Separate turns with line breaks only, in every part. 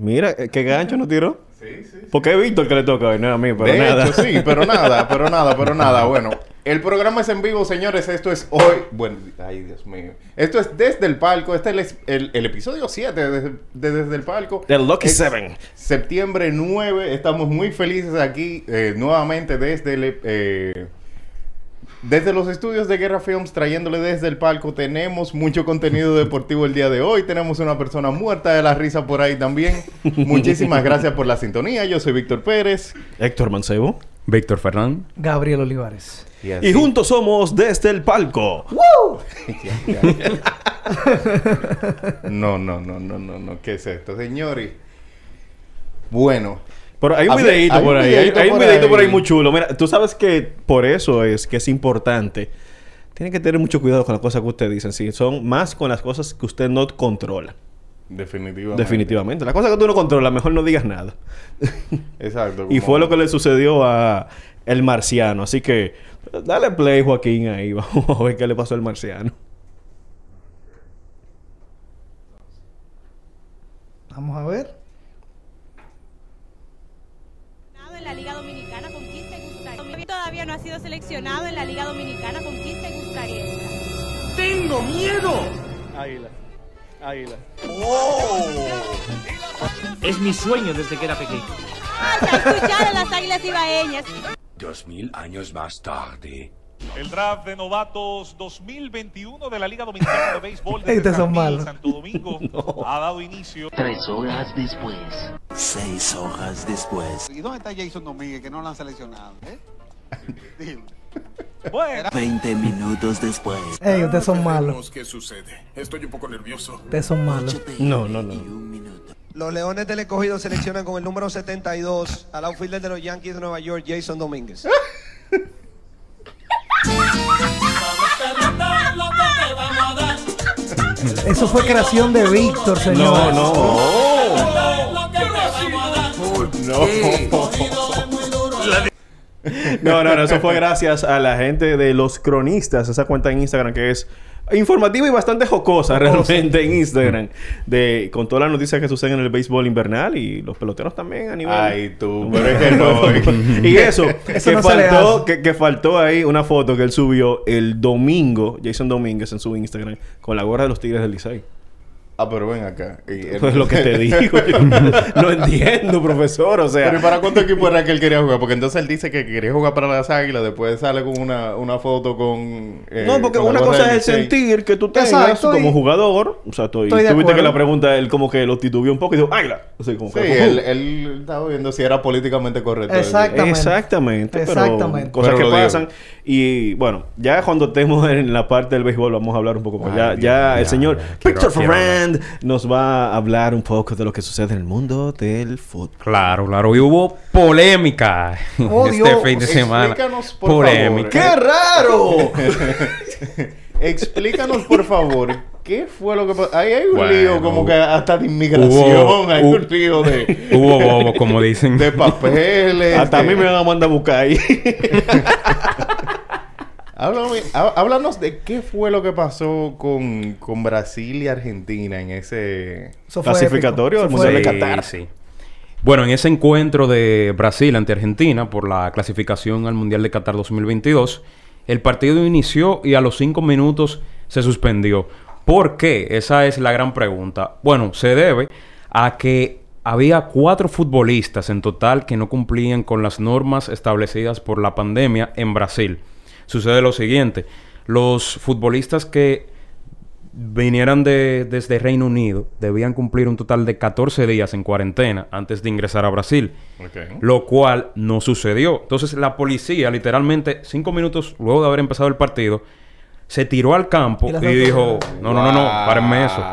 Mira, eh, qué gancho nos tiró.
Sí, sí.
Porque es Víctor que le toca hoy, no a mí, pero
de
nada.
hecho, sí, pero nada, pero nada, pero nada. Bueno, el programa es en vivo, señores. Esto es hoy. Bueno, ay, Dios mío. Esto es desde el palco. Este es el, el- el episodio 7 de, de Desde el palco.
Del Lucky
Es
Seven.
Septiembre 9. Estamos muy felices aquí eh, nuevamente desde el. eh, desde los estudios de Guerra Films, trayéndole desde el palco, tenemos mucho contenido deportivo el día de hoy. Tenemos una persona muerta de la risa por ahí también. Muchísimas gracias por la sintonía. Yo soy Víctor Pérez.
Héctor Mancebo.
Víctor Fernández.
Gabriel Olivares.
Y juntos somos desde el palco.
Ya, ya. No, no, no, no, no, no. ¿Qué es esto, señores? Bueno,
Pero hay un
Había-
videito
hay un
por ahí. Hay, un videito por ahí
ahí.
muy chulo. Mira, tú sabes que por eso es que es importante. Tiene que tener mucho cuidado con las cosas que usted dice. Sí, son más con las cosas que usted no controla.
definitivamente.
Definitivamente. Las cosas que tú no controlas, mejor no digas nada.
Exacto.
y fue lo que le sucedió a el marciano. Así que dale play, Joaquín, ahí. Vamos a ver qué le pasó al marciano.
Vamos a ver.
Sido seleccionado en la Liga Dominicana, ¿con quién te gustaría estar?
Águila. Águila.
Es mi sueño desde que era pequeño.
¡Ay, a escuchar a las águilas ibaeñas!
Dos mil años más tarde.
El draft de novatos 2021 de la Liga Dominicana de Béisbol de
malos.
Santo Domingo ha dado inicio.
Tres horas después. Seis horas después.
¿Y dónde está Jason Domínguez que no lo han seleccionado? ¿Eh?
Bueno,
Veinte minutos después.
Ey, ustedes son malos.
qué sucede. Estoy un poco nervioso.
Ustedes son malos.
No, no, no.
Los Leones del Escogido seleccionan con el número 72 al outfielder de los Yankees de Nueva York, Jason Domínguez.
Eso fue creación de Víctor,
No,
señor.
no. No, no, no, eso fue gracias a la gente de los cronistas, esa cuenta en Instagram que es informativa y bastante jocosa realmente en Instagram, de con todas las noticias que suceden en el béisbol invernal y los peloteros también a nivel.
Ay, tú, pero es que no.
y eso,
Eso
que,
no
faltó, que faltó ahí una foto que él subió el domingo, Jason Domínguez en su Instagram, con la gorra de los Tigres del Licey.
Ah, pero ven acá. Y él-
Eso es lo que te digo. yo no entiendo, profesor. O sea,
Pero ¿y para cuánto equipo era que él quería jugar? Porque entonces él dice que quería jugar para las águilas, después sale con una, una foto con. eh,
No, porque
con
una cosa es el sentir que tú tengas
Exacto,
como
y-
jugador. O sea,
Estoy de
tú viste que la pregunta, él como que lo titubeó un poco y dijo, ¡águila! Así como
Sí,
que...
él, él estaba viendo si era políticamente correcto.
Exactamente.
Exactamente.
Pero cosas
Pero
que
digo.
pasan. Y bueno, ya cuando estemos en la parte del béisbol vamos a hablar un poco más.
Ay,
ya
Dios,
ya el señor Victor
quiero
Nos va a hablar un poco de lo que sucede en el mundo del fútbol.
Claro, claro. Y hubo polémica
Oh,
este
Dios.
fin de semana.
Explícanos, por
Polémica.
¡Qué raro!
Explícanos, por favor, ¿qué fue lo que pasó? Ahí hay un
Bueno.
lío como que hasta de inmigración,
Hubo-
hay
hubo-
un lío de,
Hubo bobo, como dicen.
de papeles.
Hasta a mí me van a mandar a buscar ahí.
Háblame- há- háblanos de qué fue lo que pasó con, con Brasil y Argentina en ese
Clasificatorio del Mundial de Qatar.
Sí. Bueno, en ese encuentro de Brasil ante Argentina por la clasificación al Mundial de Qatar 2022, el partido inició y a los cinco minutos se suspendió. ¿Por qué? Esa es la gran pregunta. Bueno, se debe a que había cuatro futbolistas en total que no cumplían con las normas establecidas por la pandemia en Brasil. Sucede lo siguiente, los futbolistas que vinieran de, desde Reino Unido debían cumplir un total de 14 días en cuarentena antes de ingresar a Brasil, lo cual no sucedió. Entonces la policía, literalmente cinco minutos luego de haber empezado el partido, se tiró al campo
Y
dijo, no, no, no, no, párenme eso.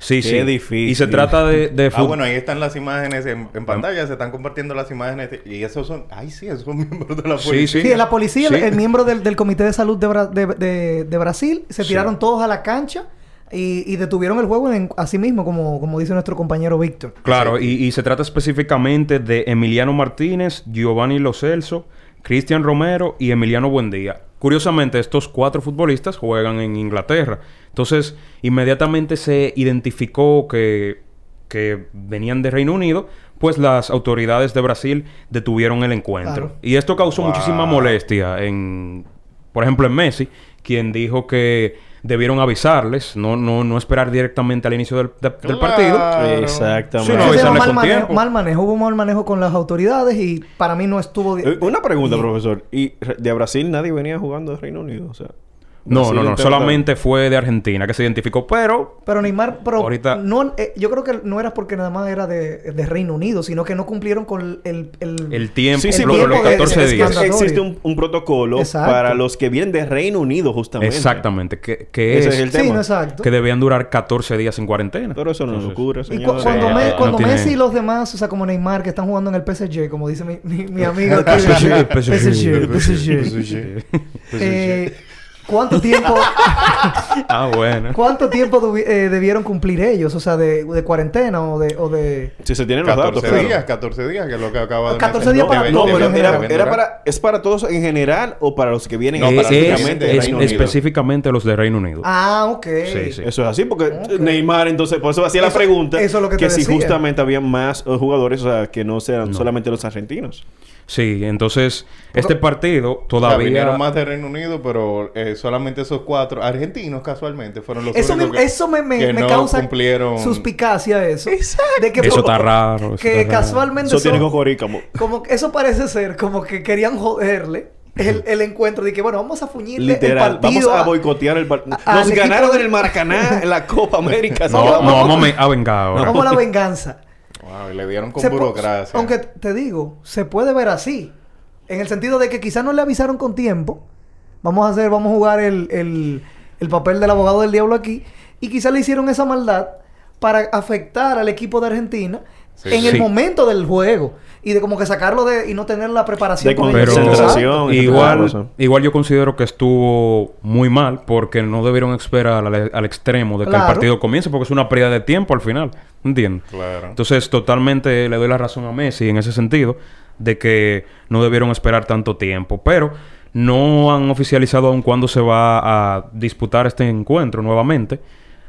Sí,
Qué
sí.
difícil.
Y se trata de, de
Ah, bueno, ahí están las imágenes en, en pantalla, se están compartiendo las imágenes y esos son, ay sí, esos son miembros de la
Sí,
policía.
Sí, la policía,
Sí.
el, el miembro del, del Comité de Salud de, Bra- de- de- de Brasil, se tiraron todos a la cancha y, y detuvieron el juego en, así mismo, como, como dice nuestro compañero Víctor.
Claro, y, y se trata específicamente de Emiliano Martínez, Giovanni Lo Celso, Cristian Romero y Emiliano Buendía. Curiosamente, estos cuatro futbolistas juegan en Inglaterra. Entonces, inmediatamente se identificó que, que venían de Reino Unido, pues las autoridades de Brasil detuvieron el encuentro.
Claro.
Y esto causó
Wow.
muchísima molestia en, por ejemplo, en Messi, quien dijo que debieron avisarles, no, no, no esperar directamente al inicio del, de- del partido.
Claro.
Exactamente.
Sí, no,
Eso se llama
avisarle
mal
con
manejo,
tiempo.
mal manejo. Hubo mal manejo con las autoridades y para mí no estuvo...
Eh, Una pregunta, profesor. ¿Y de Brasil nadie venía jugando de Reino Unido? O sea,
No, no, no. Solamente fue de Argentina que se identificó. Pero
Pero Neymar, pero
Ahorita-
no, eh, yo creo que no era porque nada más era de, de Reino Unido, sino que no cumplieron con el... el,
el tiempo,
Sí, sí,
tiempo
los
de-
14
es que
días.
Mandatorio.
existe un, un protocolo
Exacto.
para los que vienen de Reino Unido, justamente.
Exactamente. Que, que
Ese
es,
es el
Sí,
tema.
no, exacto.
que debían durar 14 días en cuarentena.
Pero eso no
Entonces,
ocurre,
Y cu- cuando,
Sí,
Me-
no
cuando
tiene-
Messi y los demás, o sea, como Neymar, que están jugando en el PSG, como dice mi, mi, mi amigo.
PSG,
PSG, PSG. ¿Cuánto tiempo,
Ah, bueno.
cuánto tiempo eh, debieron cumplir ellos? O sea, de, de cuarentena o de... O de...
Si se tienen los
14
datos, claro.
días, 14 días, que es lo que acaba de
14
mencionar.
días para
No, pero era, para, ¿es para todos en general o para los que vienen
No,
es,
específicamente de
es
Reino Unido?
específicamente los de Reino Unido.
Ah, ok.
Sí, sí.
Eso es así, porque. Neymar, entonces, por eso hacía la pregunta
eso es lo que te
si
decía.
justamente había más eh, jugadores, o sea, que no sean
No.
solamente los argentinos.
Sí, entonces este partido
O sea,
todavía...
vinieron más de Reino Unido, pero eh, solamente esos cuatro argentinos casualmente fueron los
Eso,
únicos
me,
que,
eso me, me,
que
me
no
causa
cumplieron.
suspicacia eso.
Exacto.
De que
Eso
por-
está raro. eso
Que
está raro.
casualmente
Eso tiene cojorícamo.
como eso parece ser como que querían joderle el, el encuentro de que bueno vamos a fuñirle
Literal.
el partido
Vamos a
a-
boicotear el partido. Nos ganaron
de-
en el Maracaná, en la Copa América.
No, no, vamos a me- a vengar ahora.
como la venganza
Wow, y le dieron con
Se
burocracia.
aunque te digo se puede ver así en el sentido de que quizás no le avisaron con tiempo vamos a hacer vamos a jugar el, el, el papel del abogado del diablo aquí y quizás le hicieron esa maldad para afectar al equipo de Argentina
Sí.
en el momento del juego y de como que sacarlo de y no tener la preparación
De
con
Pero
ellos.
concentración.
igual, igual yo considero que estuvo muy mal porque no debieron esperar al, al extremo de que
Claro.
el partido comience porque es una pérdida de tiempo al final. ¿Entiendes?
Claro.
Entonces, totalmente le doy la razón a Messi en ese sentido de que no debieron esperar tanto tiempo. Pero no han oficializado aún cuándo se va a disputar este encuentro nuevamente.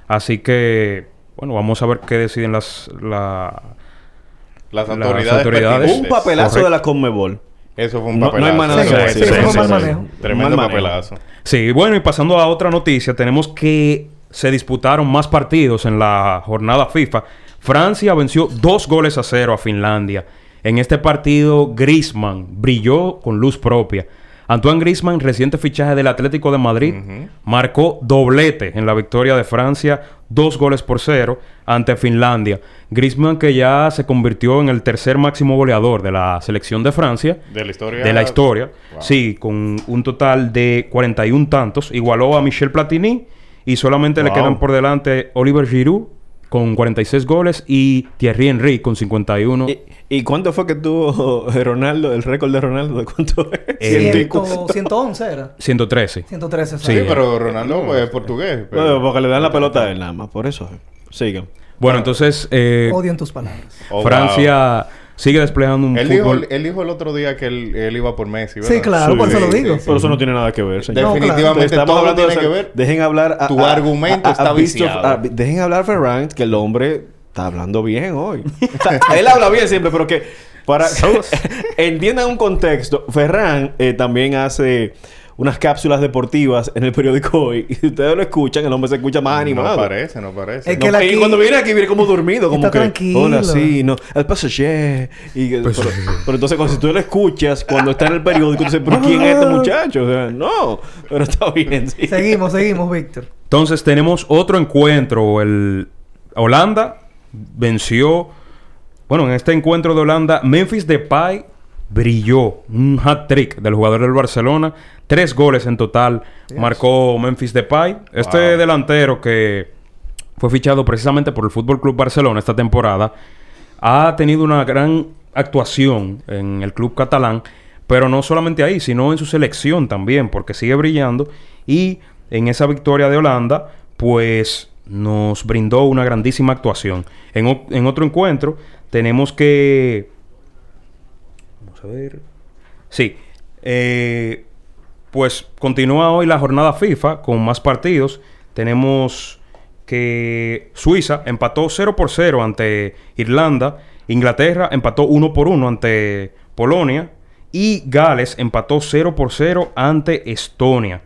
Así que, bueno, vamos a ver qué deciden las... La,
Las
las
autoridades.
Un papelazo de la Conmebol.
Eso fue un
No- no
papelazo.
hay más nada
que
Sí,
decir.
sí,
Sí.
Tremendo
Mal manejo.
papelazo.
Sí, bueno, y pasando a otra noticia, tenemos que se disputaron más partidos en la jornada FIFA. Francia venció dos goles a cero a Finlandia. En este partido, Griezmann brilló con luz propia. Antoine Griezmann, reciente fichaje del Atlético de Madrid, marcó doblete en la victoria de Francia, dos goles por cero ante Finlandia. Griezmann que ya se convirtió en el tercer máximo goleador de la selección de Francia.
De la historia.
De la historia.
Wow.
Sí, con un total de 41 tantos. Igualó a Michel Platini y solamente le quedan por delante Oliver Giroud con 46 goles y Thierry Henry con 51.
¿Y, y cuánto fue que tuvo Ronaldo, el récord de Ronaldo? ¿De cuánto es?
Eh,
Ciento y
Ciento- 111 era
113.
113
Sí.
Sí, pero Ronaldo pues, es portugués. pero-
Bueno, porque le dan la pelota a él nada más, por eso. Sigan.
Bueno, entonces eh,
odio en tus palabras
Oh,
Francia sigue desplegando un
Él dijo,
fútbol.
él dijo el otro día que él, él iba por Messi, ¿verdad?
Sí, claro, por eso lo digo.
Pero eso no tiene nada que ver, señor.
Definitivamente
Estamos
todo
hablando de
tiene
eso.
que ver.
Dejen hablar a,
Tu
a-
argumento
a- a
está
a- dejen hablar a Ferran, que el hombre está hablando bien hoy. Él habla bien siempre, pero que para entiendan un contexto, Ferran eh, también hace unas cápsulas deportivas en el periódico hoy. Y si ustedes lo escuchan, el hombre se escucha más animado.
No parece, no parece.
Es que
No,
él
y
aquí-
cuando viene aquí viene como dormido, como
Está
que
tranquilo.
hola, sí, no, el pasajero y
Pues
pero,
sí, sí.
pero entonces cuando si tú lo escuchas cuando está en el periódico, tú dices, pero quién es este muchacho? O sea, no, pero está bien, sí.
Seguimos, seguimos, Víctor.
Entonces tenemos otro encuentro. El Holanda venció. Bueno, en este encuentro de Holanda, Memphis Depay brilló. Un hat-trick del jugador del Barcelona. Tres goles en total marcó Memphis Depay. Este
Wow.
delantero que fue fichado precisamente por el Fútbol Club Barcelona esta temporada ha tenido una gran actuación en el club catalán, pero no solamente ahí, sino en su selección también, porque sigue brillando y en esa victoria de Holanda, pues nos brindó una grandísima actuación. En otro encuentro tenemos que... A ver. Sí. eh, pues continúa hoy la jornada FIFA con más partidos. Tenemos que Suiza empató 0 por 0 ante Irlanda. Inglaterra empató 1 por 1 ante Polonia. Y Gales empató 0 por 0 ante Estonia.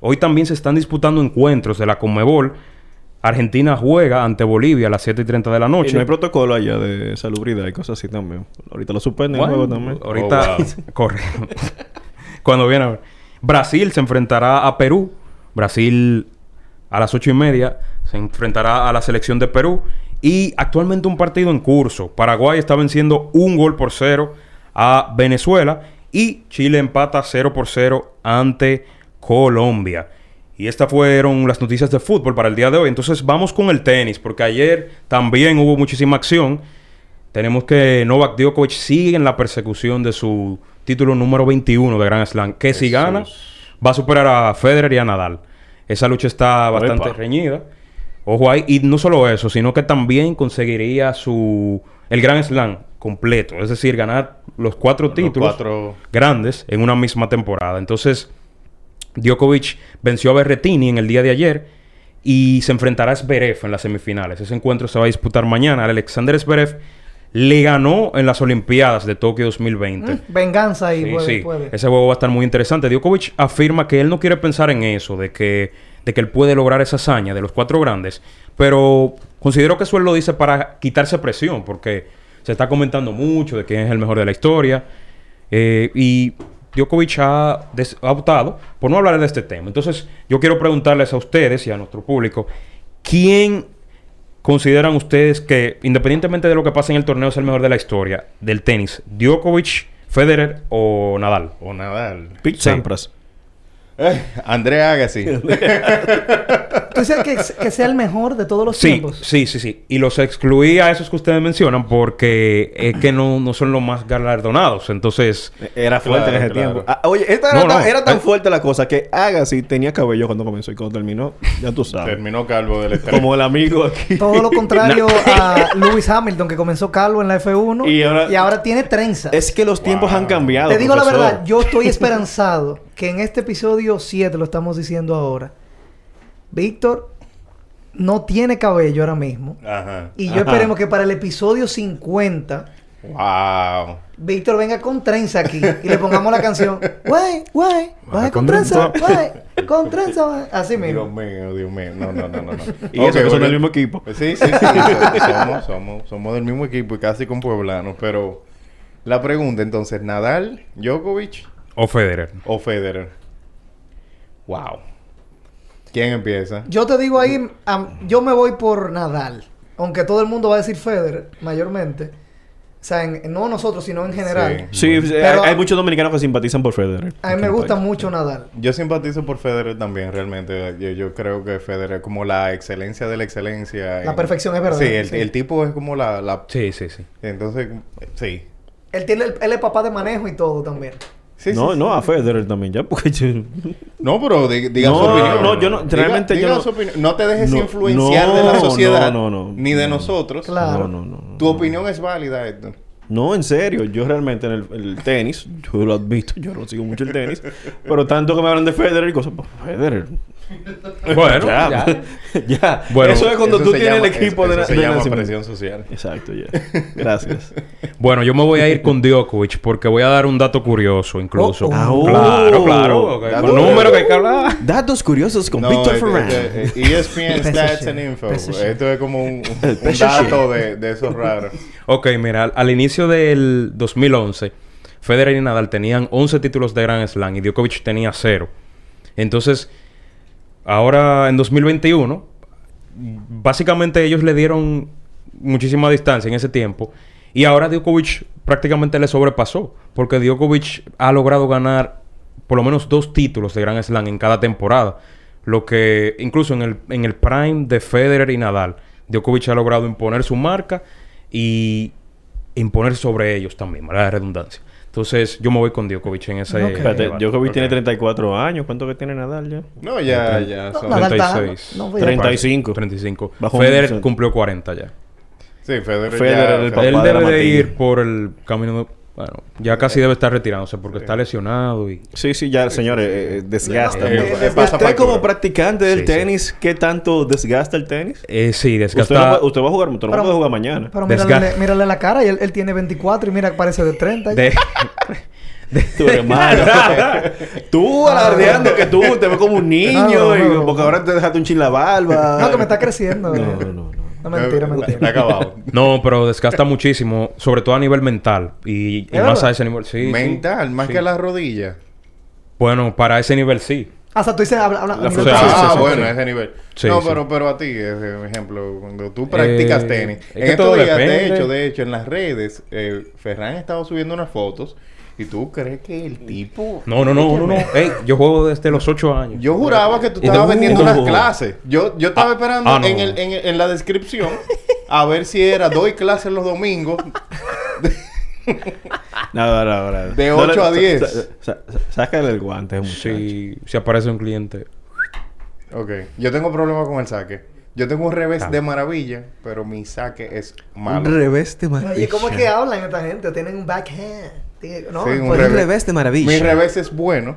Hoy también se están disputando encuentros de la Conmebol. Argentina juega ante Bolivia a las 7 y 30 de la
Y
noche.
no hay protocolo allá de salubridad y cosas así también. Ahorita lo suspenden el
Bueno,
juego también.
Ahorita,
Oh, wow.
corre. Cuando viene a ver. Brasil se enfrentará a Perú. Brasil a las ocho y media se enfrentará a la selección de Perú. Y actualmente un partido en curso. Paraguay está venciendo un gol por cero a Venezuela. Y Chile empata 0 por 0 ante Colombia. Y estas fueron las noticias de fútbol para el día de hoy. Entonces vamos con el tenis, porque ayer también hubo muchísima acción. Tenemos que Novak Djokovic sigue en la persecución de su título número 21 de Grand Slam. Que si gana, va a superar a Federer y a Nadal. Esa lucha está bastante reñida. Ojo ahí. Y no solo eso, sino que también conseguiría su el Grand Slam completo. Es decir, ganar los cuatro
Los
títulos
cuatro-
grandes en una misma temporada. Entonces, Djokovic venció a Berretini en el día de ayer y se enfrentará a Zverev en las semifinales. Ese encuentro se va a disputar mañana. Alexander Zverev le ganó en las Olimpiadas de Tokio 2020.
Venganza ahí,
Sí,
puede,
sí.
puede.
Ese juego va a estar muy interesante. Djokovic afirma que él no quiere pensar en eso, de que, de que él puede lograr esa hazaña de los cuatro grandes. Pero considero que eso él lo dice para quitarse presión, porque se está comentando mucho de quién es el mejor de la historia. Eh, y Djokovic ha, des- ha optado por no hablar de este tema. Entonces, yo quiero preguntarles a ustedes y a nuestro público, ¿quién consideran ustedes que, independientemente de lo que pase en el torneo, es el mejor de la historia del tenis? ¿Djokovic, Federer o Nadal?
O Nadal.
Pete
Sí.
Sampras.
Eh, André Agassi.
¿Tú dices que, que sea el mejor de todos los
Sí,
tiempos?
sí, sí, sí. Y los excluí a esos que ustedes mencionan porque es que no, no son los más galardonados. Entonces,
Era fuerte
Claro,
en ese
claro.
tiempo. Ah, oye, esta
No,
era, tan,
no.
era tan
Eh.
fuerte la cosa que Agassi tenía cabello cuando comenzó y cuando terminó, ya tú sabes.
Terminó calvo del estrés.
Como el amigo aquí.
Todo lo contrario a Lewis Hamilton, que comenzó calvo en la F1
Y ahora-
tiene trenza.
Es que los tiempos han cambiado.
Te digo la verdad, yo estoy esperanzado que en este episodio 7, lo estamos diciendo ahora, Víctor no tiene cabello ahora mismo.
Ajá.
Y yo
Ajá.
esperemos que para el episodio 50,
Wow.
Víctor venga con trenza aquí y le pongamos la canción. Güey, güey, baja con
con
trenza,
trenza".
güey, con trenza, güey. Así
Dios
mismo.
mío, Dios mío. No, no, no, no. no.
Y eso que son del mismo equipo.
Sí, sí, sí. so- somos, somos, somos del mismo equipo y casi con pueblanos. Pero la pregunta entonces, ¿Nadal, Djokovic
o Federer.
o Federer? Wow. ¿Quién empieza?
Yo te digo ahí, yo me voy por Nadal. Aunque todo el mundo va a decir Federer, mayormente. O sea, en- no nosotros, sino en general.
Sí, sí,
Pero-
hay, hay muchos dominicanos que simpatizan por Federer.
A mí me gusta mucho Nadal.
Yo simpatizo por Federer también, realmente. Yo, yo creo que Federer es como la excelencia de la excelencia.
La
en-
perfección es verdad,
Sí, el,
sí.
el tipo es como la, la...
Sí, sí, sí.
Entonces, sí.
Él, tiene el- él es papá de manejo y todo también.
Sí,
no,
sí,
no,
sí.
a Federer también, ya, porque yo-
No, pero di- diga
No,
su opinión.
no, yo no-
Diga-
realmente
diga
yo no-
su. No te dejes
No,
influenciar de la sociedad.
no, no, no.
Ni de nosotros.
Claro.
No, no, no.
Tu opinión es válida, Héctor.
No, en serio. Yo realmente en el, el tenis, yo lo admito, yo no sigo mucho el tenis. pero tanto que me hablan de Federer y cosas, pues Federer.
Bueno,
ya.
ya.
ya.
Bueno,
eso es cuando
Eso
tú
se
tienes
llama-
el equipo
eso
de,
se
de
llama
nacimiento.
presión social.
Exacto, ya. Gracias.
Bueno, yo me voy a ir con Djokovic porque voy a dar un dato curioso incluso.
Oh, oh.
Claro, claro. ok,
Dato
Con número que hay que hablar.
Datos curiosos con
No,
Víctor
es-
Ferran.
es- es- ESPN
Peso
Stats and Info. Esto es como un, dato de, de esos raros.
Ok, mira, al, al inicio del 2011, Federer y Nadal tenían 11 títulos de Grand Slam y Djokovic tenía 0. Entonces, ahora en 2021, básicamente ellos le dieron muchísima distancia en ese tiempo y ahora Djokovic prácticamente le sobrepasó porque Djokovic ha logrado ganar por lo menos dos títulos de Grand Slam en cada temporada. Lo que incluso en el, en el prime de Federer y Nadal, Djokovic ha logrado imponer su marca y imponer sobre ellos también, ¿verdad? La redundancia. Entonces, yo me voy con Djokovic en ese...
Ok.
Espérate,
debate.
Djokovic
Ok.
tiene 34 años. ¿Cuánto que tiene Nadal ya?
No, ya, ya. Son-
Nadal está-
36.
no, no, ya-
35.
35.
Bajo
Federer cumplió 40 ya.
Sí, Federer,
Federer,
ya-
el papá
Él
de
debe de ir por el camino... de- Bueno, ya casi debe estar retirándose porque está lesionado y...
Sí, sí, ya, señores, eh, eh, desgasta.
Eh, eh,
Usted como practicante del
Sí, sí.
tenis, ¿qué tanto desgasta el tenis?
Eh, sí,
Usted,
desgasta...
no, va- usted va a jugar, usted no
Pero-
puede jugar mañana.
Pero mírale, mírale la cara y él, él tiene 24 y mira, parece de 30.
de-
Tu hermano. tú alardeando que tú te ves como un niño.
No, no,
y-
no.
porque ahora te dejaste un chin la barba.
No, que me está creciendo.
No, no, no.
No, mentira,
Eh,
mentira.
Está acabado.
No, pero desgasta muchísimo, sobre todo a nivel mental. Y, y
¿Es
más
verdad?
a ese nivel, sí. sí.
Mental, más
Sí.
que las rodillas.
Bueno, para ese nivel sí.
Ah, o sea, tú dices, habla, habla,
La
nivel
sí,
ah,
sí,
bueno,
sí.
ese nivel.
Sí,
no,
sí.
pero, pero a ti, ese ejemplo, cuando tú practicas
Eh,
tenis.
es
En
que
estos
todo
días, de hecho, de hecho, en las redes, eh, Ferran estaba subiendo unas fotos y tú crees que el tipo.
No, no, no, no, no. Ey, yo juego desde los 8 años.
Yo juraba que tú estabas
de-
vendiendo
Uh.
unas clases. Yo, yo estaba
Ah,
esperando
ah, no.
en, el, en, en la descripción a ver si era doy clases los domingos.
Nada, nada, nada.
De
No le-
8 a 10.
sa- sa- sa- Sácale el guante, muchacho.
Si, si aparece un cliente.
ok. Yo tengo problemas con el saque. Yo tengo un revés
Ah.
de maravilla, pero mi saque es
Un
malo.
revés de maravilla.
Oye, ¿cómo es que hablan esta gente? Tienen un backhand. No,
Sí, un revés.
de maravilla.
Mi revés es bueno,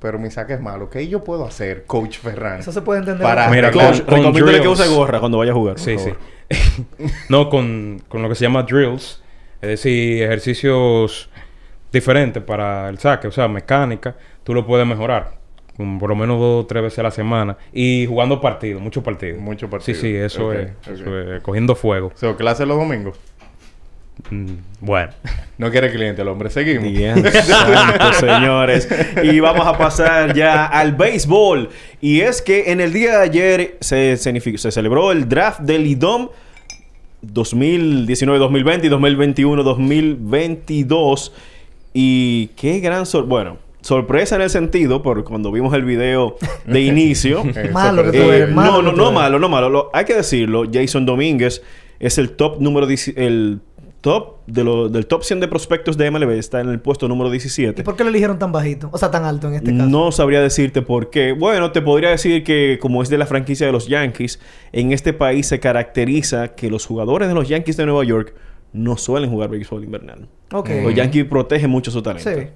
pero mi saque es malo. ¿Qué yo puedo hacer, Coach Ferran?
Eso se puede entender.
Para
Mira,
Coach,
Con- con
recomiéndale que use gorra cuando vaya a jugar.
Sí, sí. no, con, con lo que se llama drills. Es decir, ejercicios diferentes para el saque. O sea, mecánica. Tú lo puedes mejorar. por lo menos dos o tres veces a la semana. Y jugando partidos. Muchos partidos.
Muchos
Sí,
partidos.
sí. Eso,
Ok,
es,
ok.
eso es. Cogiendo fuego.
So, clase los domingos.
Mm, bueno.
No quiere cliente el hombre. Seguimos.
Bien, santo, señores. Y vamos a pasar ya al béisbol. Y es que en el día de ayer se, se celebró el draft del IDOM 2019-2020 y 2021-2022. Y qué gran sor Bueno, sorpresa en el sentido, por cuando vimos el video de inicio.
Malo que tú
sorpresa.
Eh,
eres, malo
no, no, no malo, no malo. Lo- hay que decirlo. Jason Domínguez es el top número 10 el top de lo- del top 100 de prospectos de MLB. Está en el puesto número
¿Y
17.
por qué lo eligieron tan bajito? O sea, tan alto en este caso.
No sabría decirte por qué. Bueno, te podría decir que como es de la franquicia de los Yankees, en este país se caracteriza que los jugadores de los Yankees de Nueva York no suelen jugar béisbol invernal.
Ok.
Los Yankees protegen mucho su talento.
Sí.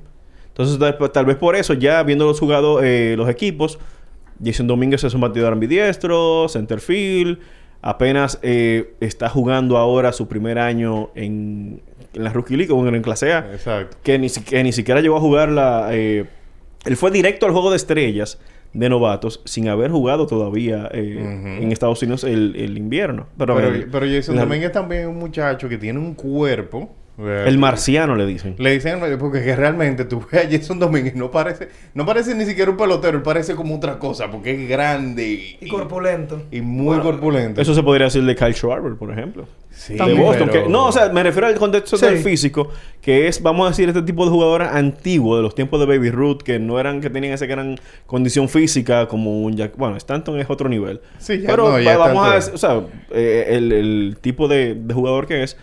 Entonces, tal, tal vez por eso, ya viendo los jugados, eh, los equipos, Jason Domínguez es un batidor ambidiestro, centerfield, apenas eh, está jugando ahora su primer año en, en la Rookie League o en, en clase A,
Exacto.
que ni, que ni siquiera llegó a jugar la... eh, él fue directo al juego de estrellas de novatos sin haber jugado todavía eh, en Estados Unidos el, el invierno. Pero,
Pero,
el,
pero Jason
la-
también es un muchacho que tiene un cuerpo.
El marciano le dicen.
Le dicen porque que realmente tú ves a Jason Domínguez no parece no parece ni siquiera un pelotero, él parece como otra cosa porque es grande y,
Y corpulento.
y muy corpulento.
Eso se podría decir de Kyle Schwarber, por ejemplo.
sí,
de
También,
Boston.
pero-
que- no, o sea, me refiero al contexto
Sí.
del físico, que es, vamos a decir, este tipo de jugadores antiguos, de los tiempos de Baby Ruth, que no eran, que tenían esa gran condición física como un Jack. Bueno, Stanton es otro nivel.
Sí, ya
Pero
no, ya
va- vamos a decir, o sea, eh, el, el tipo de, de jugador que es.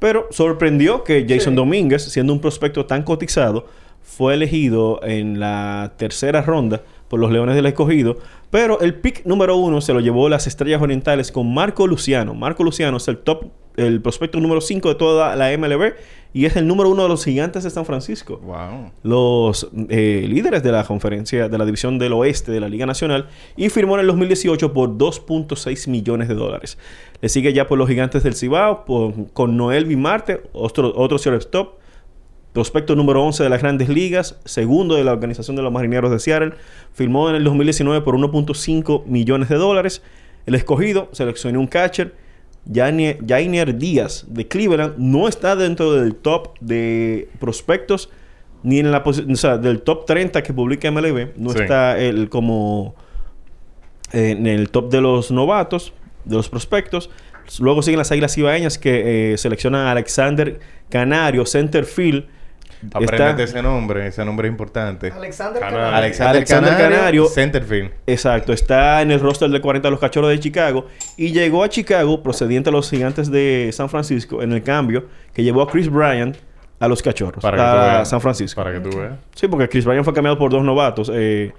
Pero sorprendió que Jason
Sí.
Domínguez, siendo un prospecto tan cotizado, fue elegido en la tercera ronda por los Leones del Escogido. Pero el pick número uno se lo llevó las Estrellas Orientales con Marco Luciano. Marco Luciano es el top el prospecto número 5 de toda la MLB y es el número uno de los gigantes de San Francisco.
Wow.
Los eh, líderes de la conferencia de la división del oeste de la Liga Nacional y firmó en el 2018 por 2.6 millones de dólares. Le sigue ya por los gigantes del Cibao por- con Noel Bimarte, otro, otro shortstop, prospecto número 11 de las grandes ligas, segundo de la organización de los marineros de Seattle, firmó en el 2019 por 1.5 millones de dólares. El escogido seleccionó un catcher. Jainier Díaz de Cleveland no está dentro del top de prospectos ni en la o sea, del top 30 que publica MLB. No
Sí.
está él como eh, en el top de los novatos, de los prospectos. Luego siguen las Águilas Ibaeñas que eh, seleccionan a Alexander Canario, center field.
Aprendete ese nombre, ese nombre es importante.
Alexander
Canario. Alexander,
Alexander
Canario,
Canario.
Centerfield.
Exacto, está en el roster de 40 de los Cachorros de Chicago y llegó a Chicago procediente a los Gigantes de San Francisco en el cambio que llevó a Chris Bryant a los Cachorros,
Para que tú
a
veas.
San Francisco.
Para que tú veas.
Sí, porque Chris Bryant fue cambiado por dos novatos, eh,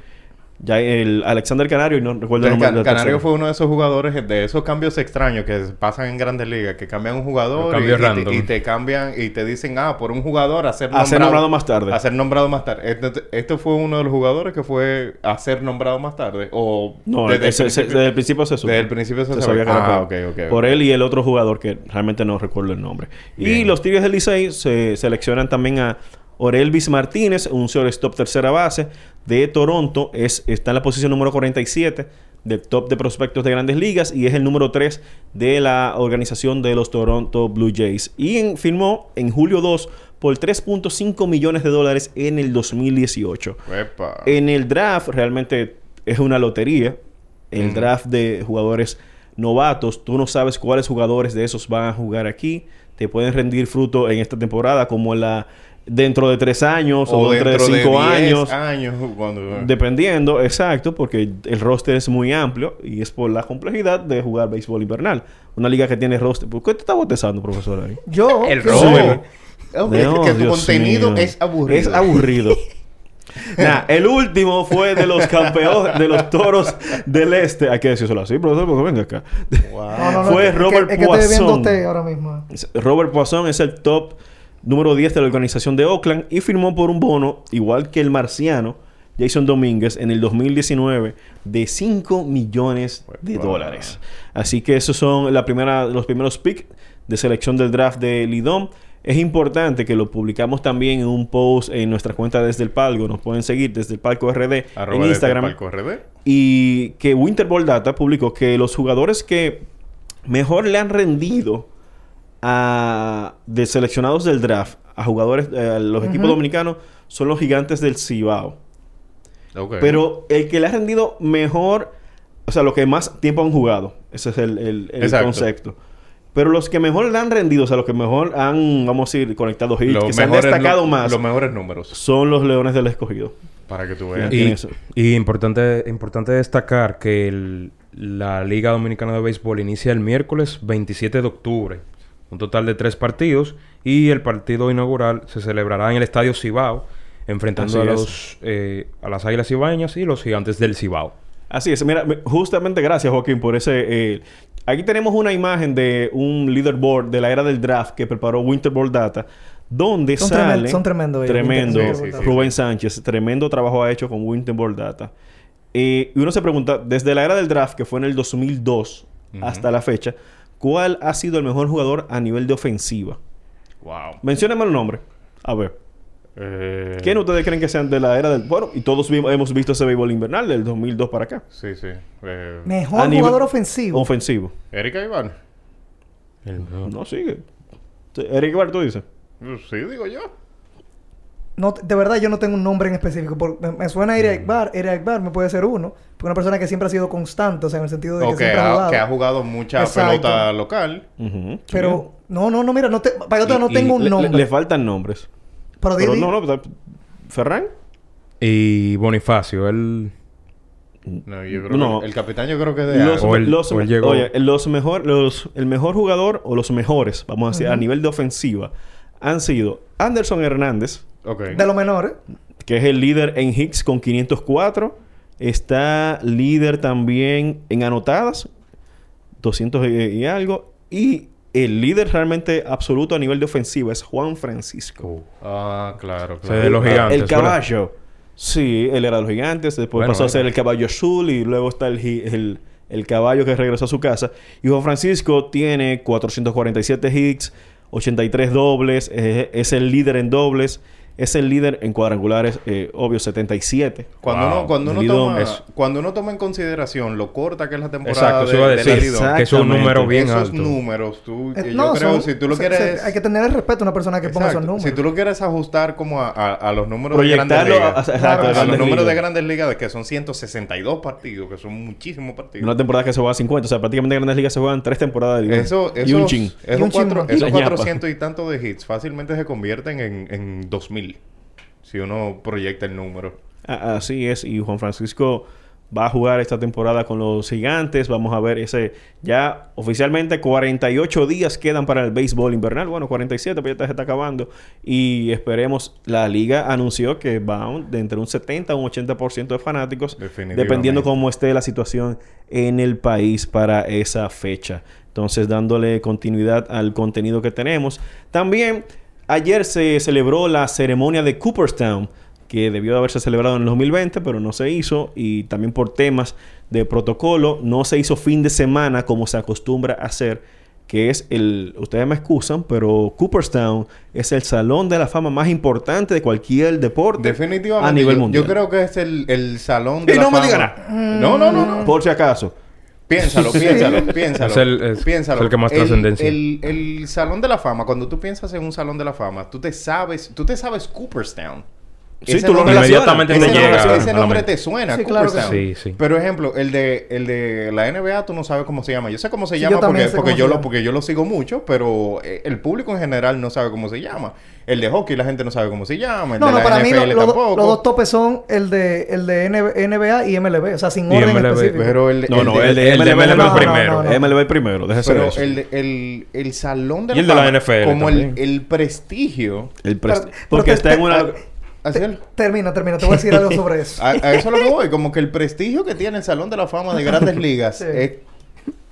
ya el Alexander Canario y no recuerdo el
El
nombre
Can-
del
Canario
tercero.
fue uno de esos jugadores, de esos cambios extraños que pasan en grandes ligas, que cambian un jugador y, te,
random.
y te cambian y te dicen, ah, por un jugador a ser
A
nombrado,
ser nombrado más tarde.
A ser nombrado más tarde. Este, este fue uno de los jugadores que fue a ser nombrado más tarde. O
No,
desde,
ese-
el principio,
desde el principio se supo.
Desde el principio se,
Se
sabía.
que
ah,
por,
ok, ok,
por él y el otro jugador que realmente no recuerdo el nombre. Y los Tigres del Licey se seleccionan también a Orelvis Martínez, un shortstop tercera base de Toronto. Es, está en la posición número 47 del top de prospectos de grandes ligas y es el número 3 de la organización de los Toronto Blue Jays. Y en- firmó en julio 2 por 3.5 millones de dólares en el 2018.
Epa.
En el draft realmente es una lotería. El
Mm.
draft de jugadores novatos, tú no sabes cuáles jugadores de esos van a jugar aquí. Te pueden rendir fruto en esta temporada como en la dentro de tres años o, dentro, de cinco
10
años.
años cuando...
Dependiendo, exacto, porque el roster es muy amplio y es por la complejidad de jugar béisbol invernal. Una liga que tiene roster. ¿Por qué te está botezando, profesor? Ahí?
Yo.
El roster.
No,
que tu
Dios
contenido
mío.
es aburrido.
Es aburrido. Nah, el último fue de los campeones, de los toros del este. Hay que decírselo así, profesor, porque venga acá.
No, no, no,
Fue
es que-
Robert
es que
Poisson.
té ahora mismo.
Robert Poisson es el top número 10 de la organización de Oakland y firmó por un bono, igual que el marciano Jason Domínguez, en el 2019 de 5 millones de
Wow.
dólares. Así que esos son la primera, los primeros picks de selección del draft de Lidom. Es importante que lo publicamos también en un post en nuestra cuenta desde el palco. Nos pueden seguir desde el palco RD
Arroba
en
desde
Instagram.
Palco RD.
Y que Winter Ball Data publicó que los jugadores que mejor le han rendido a de seleccionados del draft a jugadores eh, a los equipos dominicanos son los gigantes del Cibao. Pero el que le ha rendido mejor, o sea, los que más tiempo han jugado, ese es el, el- concepto. Pero los que mejor le han rendido, o sea, los que mejor han, vamos a decir, conectado hits,
Los
que se han destacado más,
Los mejores números.
son los Leones del Escogido.
Para que tú veas.
Y-
Y, importante, importante destacar que el- la Liga Dominicana de Béisbol inicia el miércoles 27 de octubre. Un total de tres partidos. Y el partido inaugural se celebrará en el Estadio Cibao, enfrentando a, los, eh, a las Águilas Cibaeñas y los Gigantes del Cibao.
Así es, mira, me- justamente gracias Joaquín por ese... eh, aquí tenemos una imagen de un leaderboard de la era del draft que preparó Winter Ball Data, donde
Son
sale...
tremen- son tremendos ellos,
Tremendo.
Ball Data.
Rubén Sánchez, tremendo trabajo ha hecho con Winter Ball Data. Eh, y uno se pregunta, desde la era del draft, que fue en el 2002
Ujú.
hasta la fecha, ¿cuál ha sido el mejor jugador a nivel de ofensiva?
Wow.
Mencióname el nombre. A ver.
Eh,
¿Quién ustedes creen que sean de la era del... Bueno, y todos vimos- hemos visto ese béisbol invernal del 2002 para acá.
Sí, sí. Eh,
Mejor
nivel-
jugador ofensivo.
Ofensivo.
Erika Iván.
No, sigue. Sí, Eric Ibar, tú dices.
Sí, digo yo.
No, de verdad yo no tengo un nombre en específico. Por- me, me suena Eric Bar. Eric Bar me puede ser uno. Porque una persona que siempre ha sido constante. O sea, en el sentido de que siempre ha
ha,
jugado.
que ha jugado mucha
Exacto.
pelota local.
Pero... No, no, no. Mira, no te, para que no tengo un nombre.
Le, le faltan nombres.
pero
no, no. pero- ¿Ferran?
Y Bonifacio, él...
No, yo creo
No.
que el capitán yo creo que es de
Los,
O él-
los-
o él llegó.
oye, los mejor, los, el mejor jugador o los mejores, vamos a decir, a nivel de ofensiva, han sido Anderson Hernández,
De los menores.
que es el líder en hits con 504. Está líder también en anotadas, 200 y, y algo. Y el líder realmente absoluto a nivel de ofensiva es Juan Francisco.
Ah, claro,
O sea, de los gigantes.
El
¿verdad?
caballo. Sí, él era de los gigantes, después
Bueno,
pasó a ser el caballo azul y luego está el, el, el caballo que regresó a su casa. Y Juan Francisco tiene 447 hits, 83 dobles, eh, es el líder en dobles, es el líder en cuadrangulares, eh, obvio, 77.
Cuando
Wow.
uno, cuando uno toma,
es-
cuando uno toma en consideración lo corta que es la temporada
Exacto,
de,
eso iba a
de
decir.
la Lidón,
Que es un número bien
esos
alto.
números, tú,
Eh,
yo
no,
creo,
son-
si tú lo
se-
quieres...
se- hay que tener el respeto a una persona que ponga esos números.
Si tú lo quieres ajustar como a, a- a los números de grandes
Proyectarlo
ligas,
a- exacto,
los números de grandes ligas, que son 162 partidos, que son muchísimos partidos.
Una temporada que se juega 50, o sea, prácticamente en Grandes Ligas se juegan tres temporadas de liga.
Eso,
y
esos,
un chin.
esos,
Y un chin
cuatro- esos
ñapa.
400 y tanto de hits fácilmente se convierten en, en 2000. Si uno proyecta el número.
Así es, y Juan Francisco va a jugar esta temporada con los gigantes. Vamos a ver ese. Ya oficialmente 48 días quedan para el béisbol invernal. Bueno, 47, pero ya se está acabando. Y esperemos. La liga anunció que va de entre un 70 a un 80% de fanáticos, dependiendo cómo esté la situación en el país para esa fecha. Entonces, dándole continuidad al contenido que tenemos. También. Ayer se celebró la ceremonia de Cooperstown, que debió de haberse celebrado en el 2020, pero no se hizo, y también por temas de protocolo, no se hizo fin de semana como se acostumbra a hacer, que es el, ustedes me excusan, pero Cooperstown es el salón de la fama más importante de cualquier deporte
Definitivamente.
a nivel mundial.
yo creo que es el, el salón de
Y
la
no me
fama.
diga nada.
No, no, no, no.
Por si acaso.
Piénsalo, piénsalo, piénsalo.
Es el- es-
piénsalo.
es el que más trascendencia.
El, el Salón de la Fama, cuando tú piensas en un Salón de la Fama, tú te sabes, tú te sabes Cooperstown.
Sí, tú lo.
Inmediatamente te
ese
llega
ese nombre te suena,
Sí, claro
sí. Sí.
Pero ejemplo, el de el de la NBA tú no sabes cómo se llama. Yo sé cómo se
Sí,
llama
yo
porque, yo lo porque yo lo sigo mucho, pero eh, el público en general no sabe cómo se llama. El de hockey la gente no sabe cómo se llama, el
No,
de
no,
la
para mí
NFL
lo- do-
tampoco.
los dos topes son el de, el de NB NBA y MLB, o sea, sin orden
MLB,
específico.
pero el,
No, no,
de-
el de
el de
MLB,
primero.
no, no.
MLB primero, déjese
pero
eso.
el, el, el salón de
Y el de la NFL
como el, prestigio
El pres-
Pero-
porque está en una...
Termina, termina, te voy a decir algo sobre eso.
A, a eso es lo que voy, como que el prestigio que tiene el Salón de la Fama de Grandes Ligas
Sí.
es,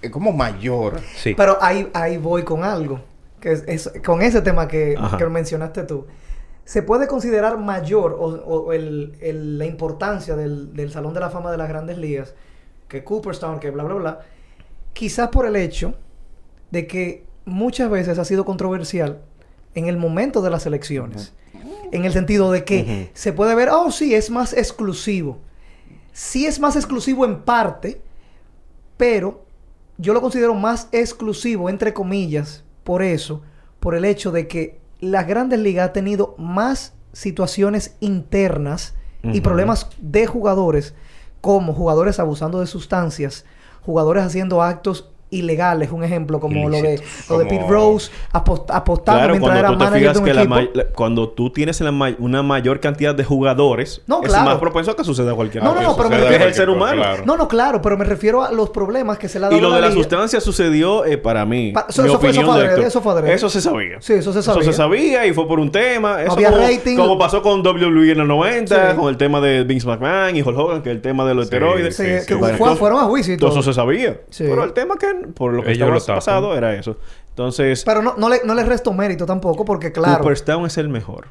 es como mayor.
Sí.
Pero ahí, ahí voy con algo. Que es, es- con ese tema que, que mencionaste tú. ¿Se puede considerar mayor o, o el- el- la importancia del, del Salón de la Fama de las Grandes Ligas que Cooperstown, que bla, bla, bla? Quizás por el hecho de que muchas veces ha sido controversial en el momento de las elecciones. En el sentido de que se puede ver, oh, sí, es más exclusivo. Sí es más exclusivo en parte, pero yo lo considero más exclusivo, entre comillas, por eso, por el hecho de que las grandes ligas ha tenido más situaciones internas y problemas de jugadores, como jugadores abusando de sustancias, jugadores haciendo actos ilegales, un ejemplo como lo de, lo de Pete Rose, apost- apostando
Claro,
mientras
cuando
era
tú te
manager
fijas
de un
que
equipo.
la- cuando tú tienes la may- una mayor cantidad de jugadores,
No,
es
claro.
más propenso a que suceda cualquier
No, no, no, pero me
Es
refiero-
el ser humano.
No, no, claro, pero me refiero a los problemas que se le ha dado
Y lo de la
liga.
sustancia sucedió eh, para mí.
Pa- eso-
mi
eso fue- eso fue adrede, eso fue adrede.
Eso se sabía.
Sí, eso se sabía.
Eso se sabía y fue por un tema. Eso
había
como,
rating.
como pasó con WWE en los 90,
Sí.
con el tema de Vince McMahon y Hulk Hogan, que el tema de los esteroides.
Que fueron a juicio
todo eso se sabía. Pero el tema que, por lo que
Ellos
estaba
lo
pasado, era eso. Entonces,
Pero no, no, le, no le resto mérito tampoco, porque claro.
Cooperstown es el mejor.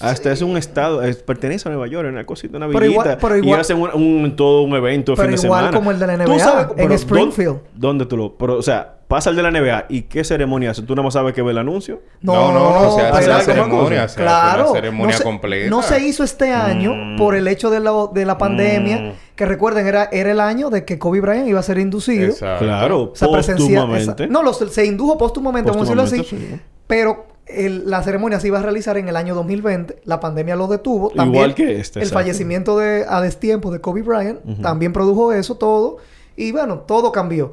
Hasta es un estado, es- pertenece a Nueva York, una cosita, una
Pero
villita.
igual- pero
y
igual-
hacen un, un- todo un evento
Pero
fin de
igual
semana.
como el de la
Tú
NBA,
sabes,
en
pero ¿dó-
Springfield.
¿Dónde tú lo...? Pero, o sea, pasa el de la NBA. ¿Y qué ceremonia hace? ¿Tú nada más sabes que ve el anuncio?
No, no, no, se hace la ceremonia, se hace
Claro,
una ceremonia
no se,
completa.
no se hizo este año
Mm.
por el hecho de la, de la pandemia,
Mm.
que recuerden, era, era el año de que Kobe Bryant iba a ser inducido.
Exacto.
Claro,
O sea, presencia-
póstumamente.
esa- no, los- se indujo póstumamente, vamos a decirlo así.
Sí.
Pero el- la ceremonia se iba a realizar en el año 2020. La pandemia lo detuvo. También
Igual que este,
El
exacto.
fallecimiento de, a destiempo de Kobe Bryant también produjo eso todo. Y bueno, todo cambió.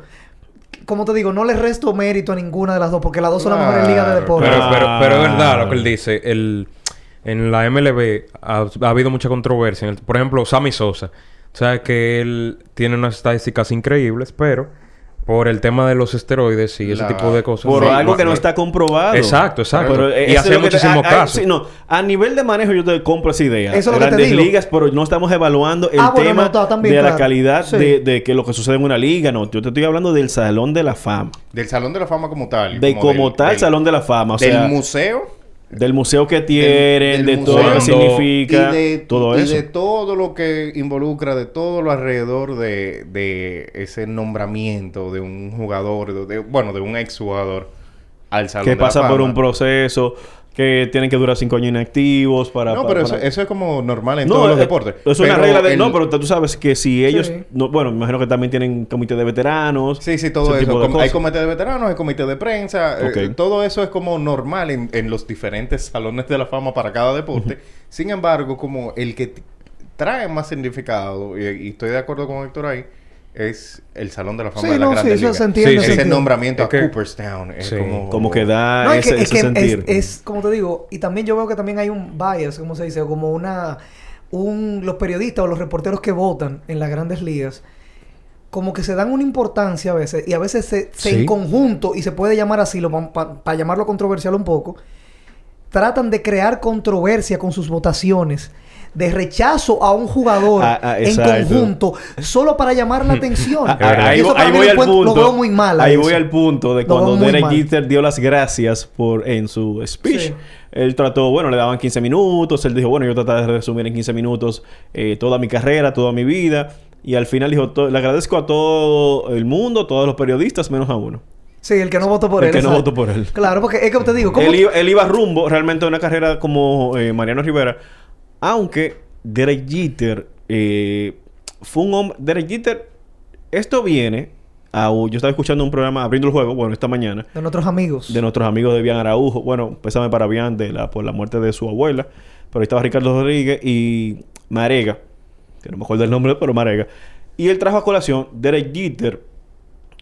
Como te digo, no le resto mejérito a ninguna de las dos, porque las dos son las mejores ligas de deporte.
Pero, pero, pero es verdad lo que él dice. El, en la MLB ha, ha habido mucha controversia. En el- por ejemplo, Sammy Sosa. O sea, que él tiene unas estadísticas increíbles, pero por el tema de los esteroides y ese tipo de cosas.
Por
Sí,
algo que no está comprobado.
Exacto, exacto.
Pero, eh,
y hace
es lo que te-
muchísimo
a- a-
caso.
sí, no, a nivel de manejo yo te compro esa idea.
Eso es lo que te
Grandes
digo.
ligas, pero no estamos evaluando el
Ah, bueno,
tema
no, está también
de la calidad
Sí.
de, de que lo que sucede en una liga. No, yo te estoy hablando del Salón de la Fama.
Del Salón de la Fama como tal.
De como
del-
tal
del-
Salón de la Fama. O
del
sea,
museo.
Del museo que tienen,
del
de todo lo que significa,
y de,
todo
y
eso.
de todo lo que involucra, de todo lo alrededor de, de ese nombramiento de un jugador, de, bueno, de un exjugador al Salón
que
de la
pasa por
Fama.
un proceso, que tienen que durar cinco años inactivos para...
No,
para-
pero eso,
para-
eso es como normal en
No,
todos los
eh,
deportes.
Es una regla de...
el-
No, pero tú sabes que si ellos...
Sí.
no- bueno, me imagino que también tienen comité de veteranos.
Sí, sí, todo eso. Com- hay comité de veteranos, hay comité de prensa. eh, todo eso es como normal en, en los diferentes salones de la fama para cada deporte. Sin embargo, como el que trae más significado, y, y estoy de acuerdo con Héctor ahí, es el Salón de la Fama
Sí,
de la
no,
Grandes
sí, eso
Ligas.
se entiende,
Sí,
se
sí.
Ese nombramiento
Es
a
que-
Cooperstown es
Sí.
como...
Como que da
No, es
ese,
que, es, que
sentir.
es, es, como te digo, y también yo veo que también hay un bias, como se dice, o como una, un, los periodistas o los reporteros que votan en las grandes ligas, como que se dan una importancia a veces, y a veces se, se
Sí.
en conjunto, y se puede llamar así, para llamarlo controversial un poco, tratan de crear controversia con sus votaciones. De rechazo a un jugador
Ah, ah,
en conjunto, solo para llamar la atención.
Ah, ahí,
eso
voy al punto.
Lo veo muy mal.
Ahí
eso.
voy al punto de cuando Derek. Jeter dio las gracias por en su speech.
Sí.
Él trató, bueno, le daban 15 minutos. Él dijo, bueno, yo trataré de resumir en 15 minutos eh, toda mi carrera, toda mi vida. Y al final dijo, "To- le agradezco a todo el mundo, a todos los periodistas, menos a uno.
Sí, el que no votó por
El
él.
que no votó por él.
Claro, porque es que te digo, ¿cómo?
Él iba, él iba rumbo realmente a una carrera como eh, Mariano Rivera. Aunque Derek Jeter eh, fue un hombre... Derek Jeter... Esto viene... A, yo estaba escuchando un programa abriendo el juego, bueno, esta mañana,
De nuestros amigos.
de nuestros amigos de Bian Araujo. Bueno, pésame para Bian de la, por la muerte de su abuela. Pero ahí estaba Ricardo Rodríguez y Marega. Que no me acuerdo el nombre, pero Marega. Y él trajo a colación, Derek Jeter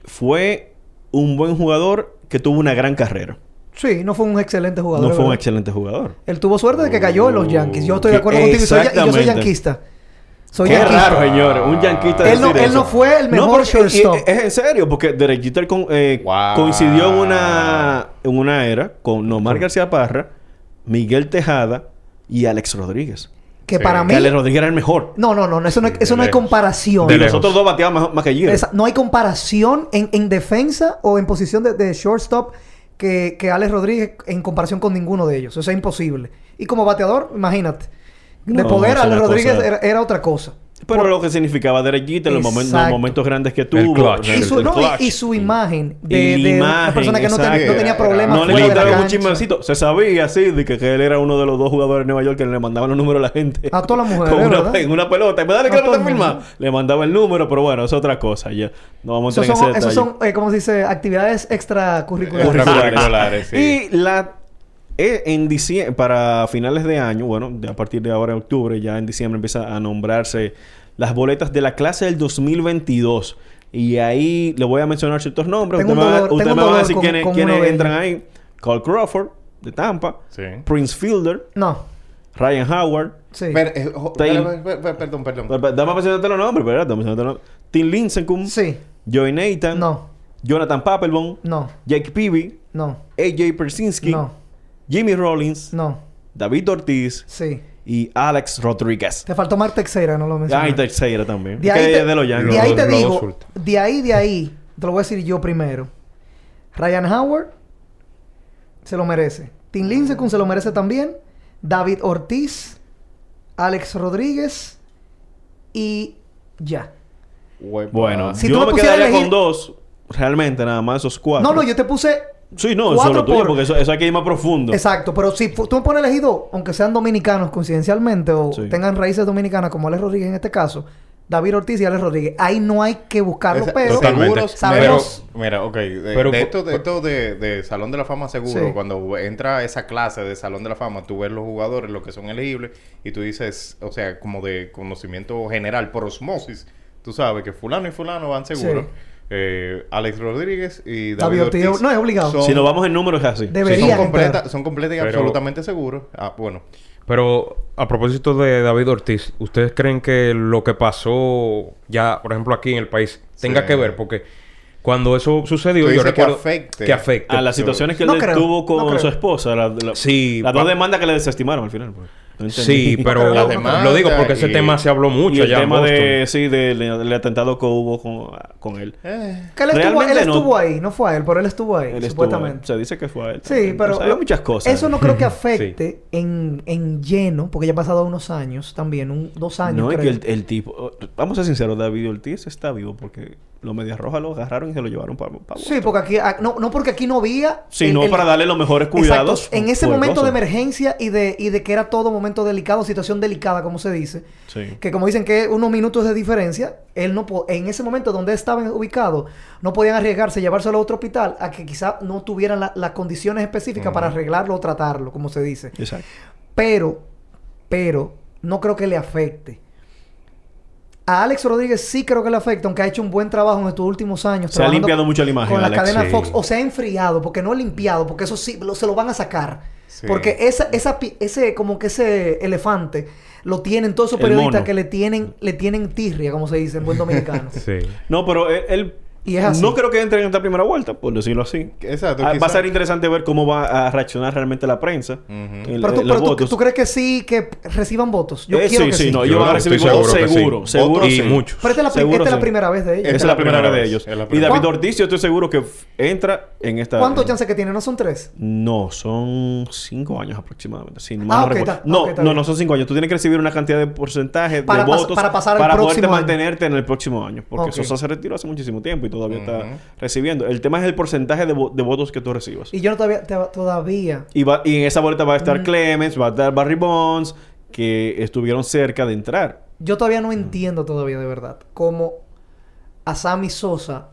fue un buen jugador que tuvo una gran carrera.
Sí, no fue un excelente jugador.
No fue un excelente jugador.
Él tuvo suerte de que cayó en los Yankees. Yo estoy de acuerdo contigo y soy, y yo soy yanquista. Soy
Qué
yanquista.
raro, señor. Un yanquista
Él no-
decir
él no fue el mejor
porque-
shortstop.
y- y- Es en serio, porque Derek Jeter con- eh,
Wow.
coincidió en una, en una era con Nomar García Parra, Miguel Tejada y Alex Rodríguez.
Que
Sí.
para mí...
Que Alex Rodríguez era el mejor.
No, no, no. Eso no, eso no hay comparación.
De
y
lejos.
nosotros dos bateábamos más, más que Jeter.
Esa- no hay comparación en, en defensa o en posición de, de shortstop que, que Alex Rodríguez en comparación con ninguno de ellos. Eso es imposible. Y como bateador, imagínate. De
No,
poder, Alex Rodríguez
cosa-
era, era otra cosa.
Pero lo que significaba Derek Jeter, los, momen- los
Exacto.
momentos grandes que tuvo.
clutch.
Y su,
el
no, y-
clutch.
y, su imagen
Y
de,
la
de una persona que no, ten- no tenía problemas
No le quitaron un chismecito. Se sabía así de que, que él era uno de los dos jugadores de Nueva York que le mandaban los números a la gente.
A todas las mujeres,
en una pelota. ¿Me da la
A
que no te firma? Le mandaba el número, pero bueno, es otra cosa ya. No vamos a entrar en
son,
ese detalle.
son eh, ¿cómo se dice? Actividades extracurriculares.
Extracurriculares, sí.
Y la en diciembre, para finales de año, bueno, a partir de ahora en octubre, ya en diciembre empieza a nombrarse las boletas de la clase del 2022. Y ahí le voy a mencionar ciertos nombres.
Tengo
Usted
un
me va,
dolor-
usted
tengo
me
un
va a decir
con-
quiénes,
con
quiénes entran ahí. Carl Crawford, de Tampa.
Sí.
Prince Fielder.
No,
Ryan Howard.
sí.
Per- eh, jo-
Tail-
per- per- per- perdón, perdón.
Dame a mencionarte los nombres, ¿verdad? Dame los nombres. Tim Lincecum.
Sí.
Joey Nathan.
No,
Jonathan Papelbon.
no,
Jake Peavy.
no,
AJ Persinski.
no,
Jimmy Rollins.
no.
David Ortiz.
Sí.
Y Alex Rodríguez.
Te faltó Mark Teixeira, no lo mencioné.
Ah, y tercera también.
De ahí, te,
de los Yankees.
de ahí te
los
digo, de ahí, de ahí, te lo voy a decir yo primero. Ryan Howard se lo merece. Tim Lincecum se lo merece también. David Ortiz, Alex Rodríguez y ya.
Bueno,
Si
yo
tú me
me quedaría
elegir-
con dos. Realmente, nada más esos cuatro.
No, no, yo te puse
Sí, no,
cuatro
solo tuyo,
por-
porque eso, eso hay que ir más profundo.
Exacto, pero si fu- tú me pones elegido, aunque sean dominicanos coincidencialmente o
Sí.
tengan raíces dominicanas como Alex Rodríguez en este caso, David Ortiz y Alex Rodríguez, ahí no hay que buscarlo,
Esa-
pero
Totalmente.
seguros,
sabemos-
pero- mira, ok, de,
Pero-
de esto, de, esto de, de Salón de la Fama seguro,
Sí.
cuando entra esa clase de Salón de la Fama, tú ves los jugadores, los que son elegibles, y tú dices, o sea, como de conocimiento general, por osmosis, tú sabes que fulano y fulano van seguro.
Sí.
Eh, Alex Rodríguez y
David Ortiz,
Ortiz.
no, es obligado.
son-
si nos vamos en números, es así.
sí,
deberían
son, completa- son completas y
Pero-
absolutamente seguros. Ah, bueno.
Pero a propósito de David Ortiz, ¿ustedes creen que lo que pasó ya, por ejemplo, aquí en el país tenga
Sí.
que ver? Porque Cuando eso sucedió, yo
dices que
recuerdo
afecte.
que afecte.
A las situaciones que
No
él
creo,
tuvo con
no
su esposa. la- la-
Sí,
Las dos demandas que le desestimaron al final. pues. No.
Sí, pero
La
lo digo porque ese
y-
tema se habló mucho
Y el tema de, sí, del, del atentado que hubo con, con él.
Eh,
Que él estuvo, él
no-
estuvo ahí, no fue a él, pero él estuvo ahí,
Él estuvo-
supuestamente.
se dice que fue a él.
Sí,
también.
pero
O sea, hay muchas cosas.
Eso no creo que afecte en, en lleno, porque ya han pasado unos años también, un, dos años.
No, es que el, el tipo... Vamos a ser sinceros, David Ortiz está vivo porque los Medias Rojas lo agarraron y se lo llevaron para...
Sí, porque aquí, ah, no, no porque aquí no había.
Sino
el- el-
para darle los mejores cuidados.
Exacto. En ese momento de emergencia y de, y de que era todo momento delicado, situación delicada, como se dice.
Sí.
Que como dicen que unos minutos de diferencia, él no po- en ese momento donde estaban ubicados, no podían arriesgarse, llevárselo a otro hospital, a que quizá no tuvieran la- las condiciones específicas para arreglarlo o tratarlo, como se dice.
Exacto.
Pero, pero, no creo que le afecte. A Alex Rodríguez sí creo que le afecta, aunque ha hecho un buen trabajo en estos últimos años.
Se ha limpiado mucho la imagen,
Con la
Alex,
cadena
sí.
Fox. O se ha enfriado, porque no ha limpiado, porque eso sí, lo- se lo van a sacar.
Sí.
Porque esa, esa, pi- ese, como que ese elefante lo tienen todos esos periodistas que le tienen, le tienen tirria, como se dice en buen dominicano.
Sí.
No, pero él... él-
Y es así.
No creo que entre en esta primera vuelta, por decirlo así.
Exacto.
Ah, va a ser interesante ver cómo va a reaccionar realmente la prensa. el-
Pero, tú,
eh, los
pero
votos.
tú crees que sí, que reciban votos? Yo
Eh,
quiero
sí,
que
sí,
sí.
no,
Yo
ellos van a
estoy
recibir votos
seguro que sí.
seguro, seguro
Y
sí.
muchos.
Pero esta es la,
Seguro
esta es primera vez de ellos.
Esa es la primera vez de ellos.
Es
Y David. Ortiz, yo estoy seguro que entra en esta.
¿Cuántos chances que tiene? ¿No son tres?
No, son cinco años aproximadamente. Sí,
Ah,
mal no no, no, son cinco años. Tú tienes que recibir una cantidad de porcentaje
Para
de votos
para pasar
poderte mantenerte en el próximo año. Porque. Sosa se retiró hace muchísimo tiempo y todavía está recibiendo. El tema es el porcentaje de, vo- de votos que tú recibas.
Y yo no todavía, te- todavía
Y, va- y en esa boleta va a
Mm.
estar Clemens, va a estar Barry Bonds, que estuvieron cerca de entrar.
Yo todavía no entiendo todavía de verdad cómo a Sammy Sosa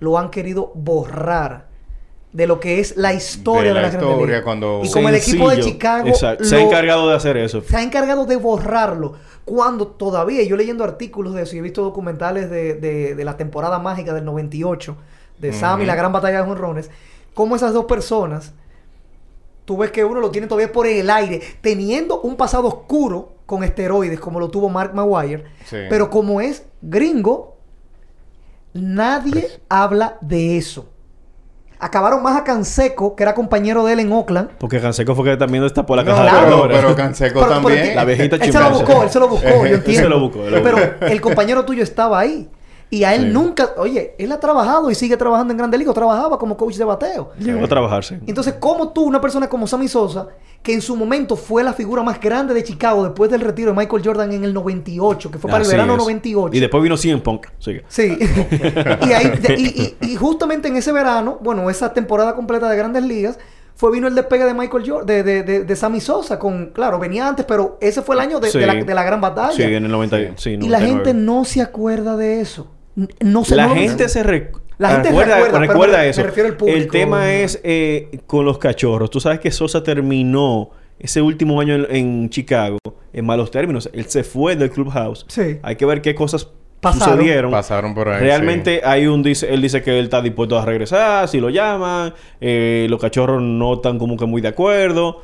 lo han querido borrar de lo que es la historia de,
De la historia cuando-
Y como el equipo de. Chicago
Exacto. Se ha encargado de hacer eso.
se ha encargado de borrarlo. Cuando todavía, yo leyendo artículos de eso y he visto documentales de, de- de la temporada mágica del 98, de Sammy, la gran batalla de jonrones, cómo esas dos personas, tú ves que uno lo tiene todavía por el aire, teniendo un pasado oscuro con esteroides, como lo tuvo Mark Maguire,
Sí.
pero como es gringo, nadie habla de eso. Acabaron más a Canseco, que era compañero de él en Oakland,
Porque Canseco fue que también destapó la
No,
caja de
claro.
pero,
Pandora.
pero Canseco
Pero- pero
también.
La viejita
Él se lo buscó, él se lo buscó, yo
Él
entiendo.
se lo buscó, él lo
Pero el compañero tuyo estaba ahí. Y a él
Sí.
nunca, oye, él ha trabajado y sigue trabajando en Grande Liga, trabajaba como coach de bateo.
Llegó a trabajar, sí.
Entonces, ¿cómo tú, una persona como Sammy Sosa, que en su momento fue la figura más grande de Chicago después del retiro de Michael Jordan en el 98, que fue para
Así
el verano
es.
98?
Y después vino CM Punk. Sigue.
Sí. y, ahí, y, y- y justamente en ese verano, bueno, esa temporada completa de Grandes Ligas, fue vino el despegue de Michael Jordan, de, de, de, de Sammy Sosa, con, claro, venía antes, pero ese fue el año de,
Sí.
de la, de la gran batalla.
Sí, en el 90. Sí,
y la
99.
gente no se acuerda de eso. No se
La
no-
gente se
La gente
recuerda,
recuerda, pero
recuerda
me- me
eso.
refiero al público.
El tema es eh, con los cachorros. Tú sabes que Sosa terminó ese último año en, en Chicago en malos términos. Él se fue del clubhouse.
Sí.
Hay que ver qué cosas
Pasaron.
sucedieron.
Pasaron por ahí.
Realmente hay un dice, él dice que él está dispuesto a regresar si lo llaman. Eh, los cachorros no están como que muy de acuerdo.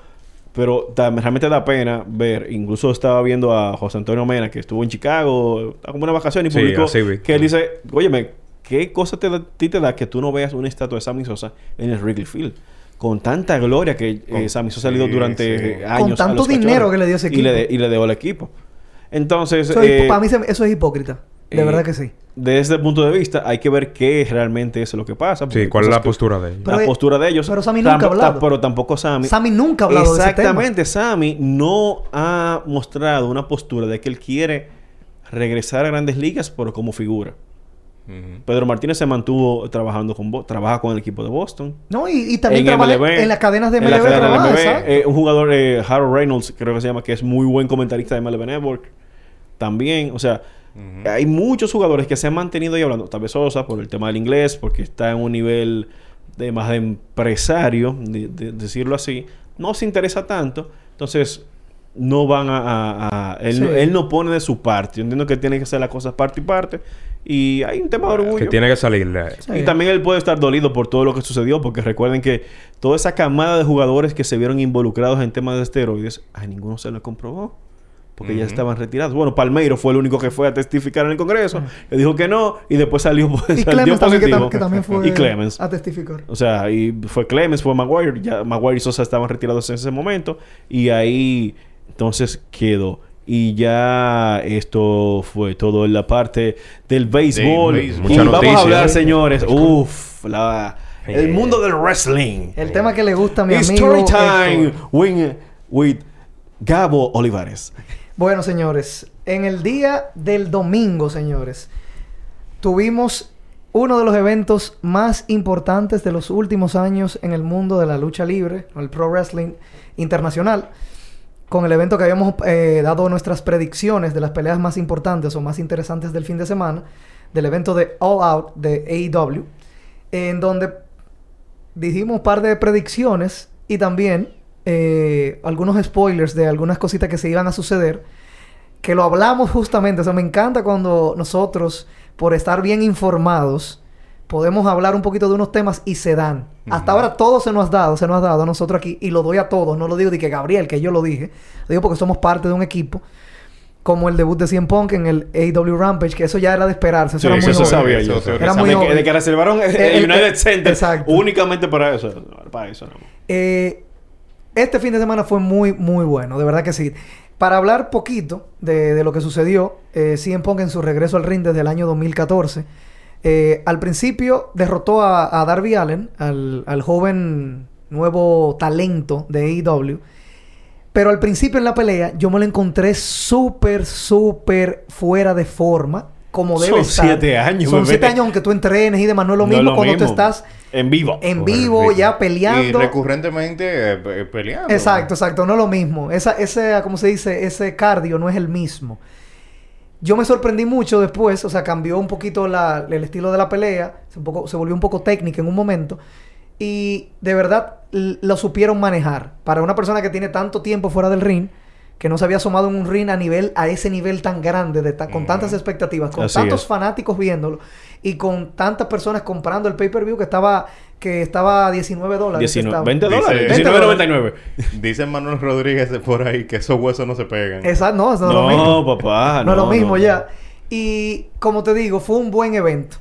Pero realmente da pena ver. Incluso estaba viendo a José Antonio Mena que estuvo en Chicago, como una vacación y
Sí,
publicó
así vi.
que él dice, óyeme, ¿qué cosa te da, ti te da que tú no veas una estatua de Sammy Sosa en el Wrigley Field? Con tanta gloria que eh,
Con-
Sammy Sosa le dio
sí,
durante
sí.
años.
Con
a
tanto
los
dinero que le dio ese
Y le,
equipo.
y le dio al equipo. Entonces,
Eso
eh,
para mí se- eso es hipócrita. De
eh,
verdad que sí.
desde ese punto de vista, hay que ver qué realmente es lo que pasa.
Sí, ¿cuál es la
que-
postura de ellos?
Pero,
la
eh,
postura de ellos.
pero Sammy nunca ha hablado.
Pero tampoco Sammy.
Sammy nunca ha hablado de ese tema.
Exactamente. Sammy no ha mostrado una postura de que él quiere regresar a Grandes Ligas, pero como figura. Pedro Martínez se mantuvo trabajando con Bo- trabaja con el equipo de Boston.
No, y, y también
en
trabaja
MLB,
en las cadenas de
en
MLB.
la cadena de
trabaja,
MLB.
exacto.
Eh, un jugador, eh, Harold Reynolds, creo que se llama, que es muy buen comentarista de MLB Network. También, o sea, hay muchos jugadores que se han mantenido ahí hablando. Tal vez Sosa por el tema del inglés, porque está en un nivel de más de empresario, de, de- decirlo así. No se interesa tanto. Entonces, no van a... a- a- él,
Sí.
no, él no pone de su parte. Yo entiendo que tiene que hacer las cosas parte y parte. Y hay un tema de orgullo.
Que tiene que salirle.
Y también él puede estar dolido por todo lo que sucedió, porque recuerden que toda esa camada de jugadores que se vieron involucrados en temas de esteroides, a ninguno se le comprobó. Porque ya estaban retirados. Bueno, Palmeiro fue el único que fue a testificar en el Congreso, que dijo que no, y después salió,
Y
salió
Clemens también, que,
positivo.
tam- que también fue
y Clemens.
a testificar.
O sea, y fue Clemens, fue Maguire, ya Maguire y Sosa estaban retirados en ese momento, y ahí entonces quedó. Y ya esto fue todo en la parte del béisbol. Y.
Mucha
vamos
noticia,
a hablar, señores, uff, la, el
Eh.
mundo del wrestling.
El tema que le gusta a mi amigo.
Story time
Héctor.
with Gabo Olivares.
Bueno, señores, en el día del domingo, señores, tuvimos uno de los eventos más importantes de los últimos años en el mundo de la lucha libre, el Pro Wrestling Internacional, con el evento que habíamos eh, dado nuestras predicciones de las peleas más importantes o más interesantes del fin de semana, del evento de All Out de AEW, en donde dijimos un par de predicciones y también eh, algunos spoilers de algunas cositas que se iban a suceder, que lo hablamos justamente. O sea, me encanta cuando nosotros, por estar bien informados, podemos hablar un poquito de unos temas y se dan. Hasta ahora todo se nos ha dado, se nos ha dado a nosotros aquí y lo doy a todos. No lo digo de que Gabriel, que yo lo dije. Lo digo porque somos parte de un equipo. Como el debut de CM Punk en el AW Rampage, que eso ya era de esperarse. Eso
Sí,
era muy
eso
obvio.
sabía
Eso
yo.
se
Era muy
de, que, de que reservaron el, el United Center
exacto.
únicamente para eso. Para eso, no.
Eh, este fin de semana fue muy, muy bueno, de verdad que sí. Para hablar poquito de, de lo que sucedió, eh, CM en su regreso al ring desde el año 2014, eh, al principio derrotó a, a Darby Allen, al, al joven nuevo talento de AEW. Pero al principio en la pelea yo me lo encontré súper, súper fuera de forma. Como debe
Son
estar.
siete años,
Son
bebé.
siete años aunque tú entrenes y demás. No es lo
No es
mismo
lo
cuando tú
mismo.
estás
En vivo.
en vivo, ya
Y
peleando.
recurrentemente eh, peleando.
Exacto, exacto, no es lo mismo. Esa, ese, ¿cómo se dice? Ese cardio no es el mismo. Yo me sorprendí mucho después, o sea, cambió un poquito la- el estilo de la pelea, se, un poco, se volvió un poco técnica en un momento, y de verdad lo supieron manejar. Para una persona que tiene tanto tiempo fuera del ring, que no se había asomado en un ring a nivel, a ese nivel tan grande, de ta- con tantas expectativas, con
Así
tantos
es.
fanáticos viéndolo, y con tantas personas comprando el pay-per-view que estaba, que estaba a 19 dólares.
19,
estaba.
20
Dice-
dólares.
20
19.99.
Dice Manuel Rodríguez de por ahí que esos huesos no se pegan.
Exacto, no, eso no, es lo mismo.
No, papá.
no, es lo mismo
no.
ya. Y como te digo, fue un buen evento.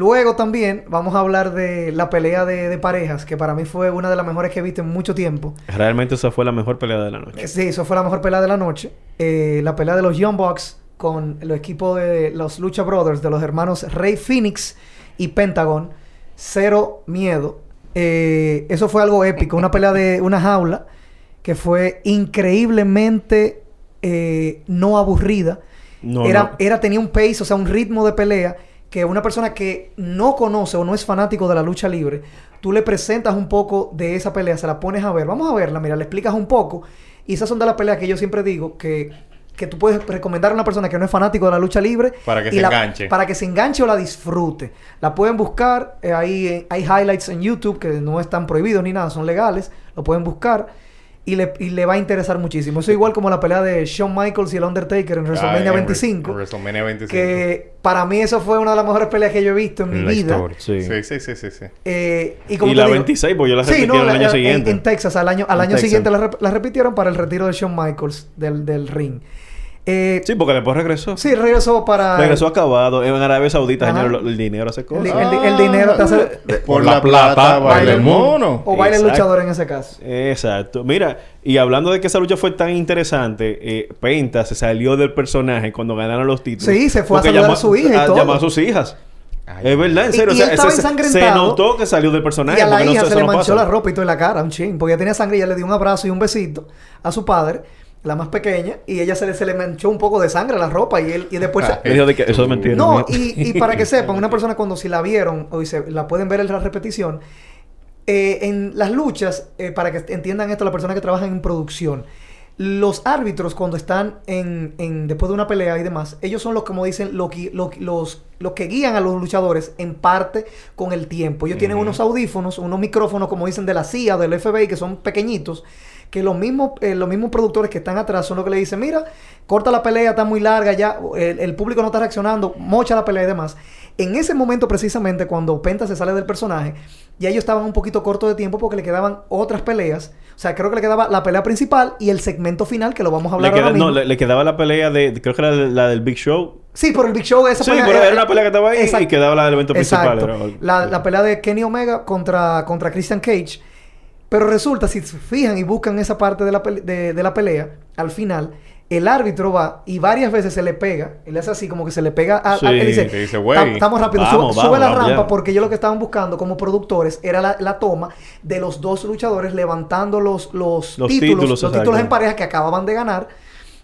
Luego también vamos a hablar de la pelea de, de parejas, que para mí fue una de las mejores que he visto en mucho tiempo.
Realmente esa fue la mejor pelea de la noche.
Sí, eso fue la mejor pelea de la noche. Eh, la pelea de los Young Bucks con el equipo de los Lucha Brothers, de los hermanos Rey Phoenix y Pentagon. Cero miedo. Eh, eso fue algo épico. Una pelea de una jaula que fue increíblemente eh, no aburrida.
No,
era,
no.
era, tenía un pace, o sea, un ritmo de pelea que una persona que no conoce o no es fanático de la lucha libre, tú le presentas un poco de esa pelea, se la pones a ver, vamos a verla, mira, le explicas un poco. Y esas son de las peleas que yo siempre digo que, que tú puedes recomendar a una persona que no es fanático de la lucha libre.
Para que
y
se
la-
enganche.
Para que se enganche o la disfrute. La pueden buscar, eh, ahí eh, hay highlights en YouTube que no están prohibidos ni nada, son legales, lo pueden buscar. Y le, y le va a interesar muchísimo. Eso igual como la pelea de Shawn Michaels y el Undertaker en
Ah,
WrestleMania
en
25.
Re- WrestleMania 25.
Que para mí eso fue una de las mejores peleas que yo he visto en mi
la
vida.
historia.
Sí.
Sí, sí, sí, sí. sí.
Eh, y como
Y la
digo-
26, pues yo la
Sí,
repitieron
no,
el
la-
año
en-
siguiente.
En, Texas, al año, al año
Texas.
siguiente la, rep- la repitieron para el retiro de Shawn Michaels del, del ring. Eh,
Sí, porque después regresó.
sí, regresó para...
Regresó acabado. En Arabia Saudita,
Ajá.
señor, el dinero hace cosas.
el di- el dinero te hace...
Por
la
la plata,
plata,
baila el
baila-
mono.
O baila el luchador en ese caso.
Exacto. Mira, y hablando de que esa lucha fue tan interesante, eh, Penta se salió del personaje cuando ganaron los títulos.
Sí, se fue a saludar
llamó-
a su hija y
a-
todo.
Llamó a sus hijas. es verdad, en serio.
y
o sea,
él estaba
se- se, se notó que salió del personaje.
Y a la
no
hija se
eso
le manchó
pasa.
la ropa y toda la cara, un chin. Porque ella tenía sangre y ella le dio un abrazo y un besito a su padre, la más pequeña, y ella se le, se le manchó un poco de sangre a la ropa y él y después... se-
Le dijo de que eso es mentira.
No, y, y para que sepan, una persona cuando si la vieron o se, la pueden ver en la repetición, eh, en las luchas, eh, para que entiendan esto las personas que trabajan en producción, los árbitros cuando están en, en- después de una pelea y demás, ellos son los como dicen lo que- lo- los, los que guían a los luchadores en parte con el tiempo. Ellos tienen unos audífonos, unos micrófonos como dicen de la CIA, del FBI, que son pequeñitos, que los mismos, eh, los mismos productores que están atrás son los que le dicen, mira, corta la pelea, está muy larga ya, el, el público no está reaccionando, mocha la pelea y demás. En ese momento precisamente cuando Penta se sale del personaje, ya ellos estaban un poquito cortos de tiempo porque le quedaban otras peleas. O sea, creo que le quedaba la pelea principal y el segmento final, que lo vamos a hablar
Le, queda-
ahora mismo.
no, le, le quedaba la pelea de... Creo que era la del Big Show.
Sí, por el Big Show esa
Sí,
pelea
pero era una pelea que estaba ahí y quedaba la del evento
Exacto.
principal. Era-
La, la pelea de Kenny Omega contra, contra Christian Cage. Pero resulta, si se fijan y buscan esa parte de la, de, de la pelea, al final, el árbitro va y varias veces se le pega. Él hace así como que se le pega a... a-
Sí,
él dice, estamos rápido.
vamos,
sube
vamos,
la rampa
ya".
porque ellos lo que estaban buscando como productores era la, la toma de los dos luchadores levantando los, los,
Los
títulos,
títulos,
los títulos en pareja que acababan de ganar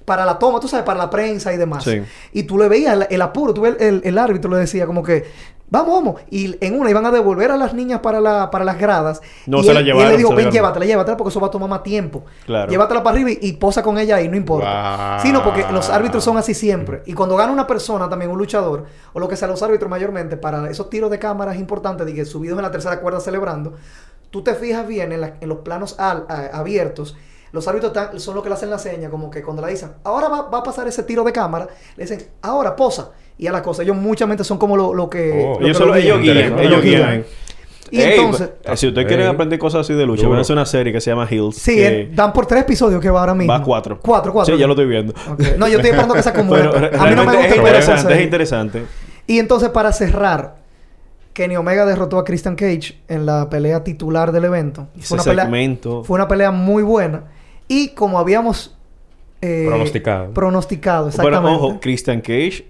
para la toma, tú sabes, para la prensa y demás.
Sí.
Y tú le veías el, el apuro, tú ves el, el árbitro le decía como que, vamos, vamos. Y en una iban a devolver a las niñas para, la, para las gradas.
No,
y
se
él,
la
y él
llevaron,
le dijo, ven,
llevaron".
llévatela, llévatela, porque eso va a tomar más tiempo.
Claro.
Llévatela para arriba y, y posa con ella ahí, no importa.
Wow.
Sí, no, porque los árbitros son así siempre. Y cuando gana una persona, también un luchador, o lo que sea, los árbitros mayormente, para esos tiros de cámaras importantes, de que subidos en la tercera cuerda celebrando, tú te fijas bien en, la- en los planos al- a- abiertos. Los árbitros están- son los que le hacen la seña, como que cuando le dicen, ahora va, va a pasar ese tiro de cámara, le dicen, ahora posa. Y a la cosa, ellos muchas veces son como lo, lo que.
Oh,
lo que
ellos
lo
solo- ellos guían,
Lo
ellos
guían. Y
Ey,
entonces.
pues, si ustedes quieren aprender cosas así de lucha, van a hacer una serie que se llama Hills.
Sí,
que
eh, dan por tres episodios que va ahora mismo.
va a cuatro.
Cuatro, cuatro.
Sí, ya lo estoy viendo.
No, yo estoy esperando que se acomode.
Pero
a mí no me gusta
es interesante, es interesante.
Y entonces, para cerrar, Kenny Omega derrotó a Christian Cage en la pelea titular del evento.
Ese
una pelea,
segmento.
fue una pelea muy buena. Y como habíamos eh,
Pronosticado.
pronosticado, exactamente.
Bueno, ojo, Christian Cage.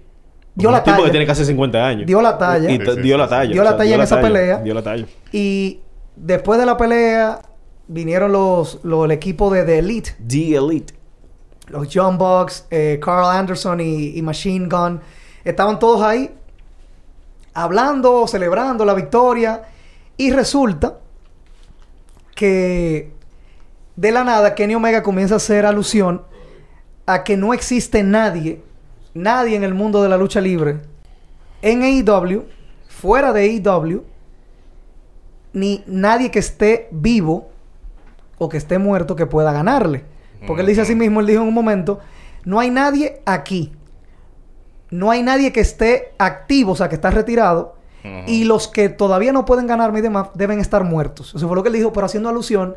Dio
un
la
tipo
talla.
que tiene casi 50 años.
Dio la talla.
Y
Sí,
t-
sí,
dio
sí,
la talla.
Dio la talla en esa pelea.
Dio la talla.
Y después de la pelea, vinieron los, los el equipo de The Elite.
The Elite.
Los John Bucks, eh, Carl Anderson y, y Machine Gun. Estaban todos ahí hablando, celebrando la victoria. Y resulta que de la nada Kenny Omega comienza a hacer alusión a que no existe nadie, nadie en el mundo de la lucha libre, en AEW, fuera de AEW, ni nadie que esté vivo o que esté muerto que pueda ganarle. Porque él dice así mismo, él dijo en un momento, no hay nadie aquí. No hay nadie que esté activo, o sea, que está retirado. Y los que todavía no pueden ganarme y demás deben estar muertos. Eso fue lo que él dijo, pero haciendo alusión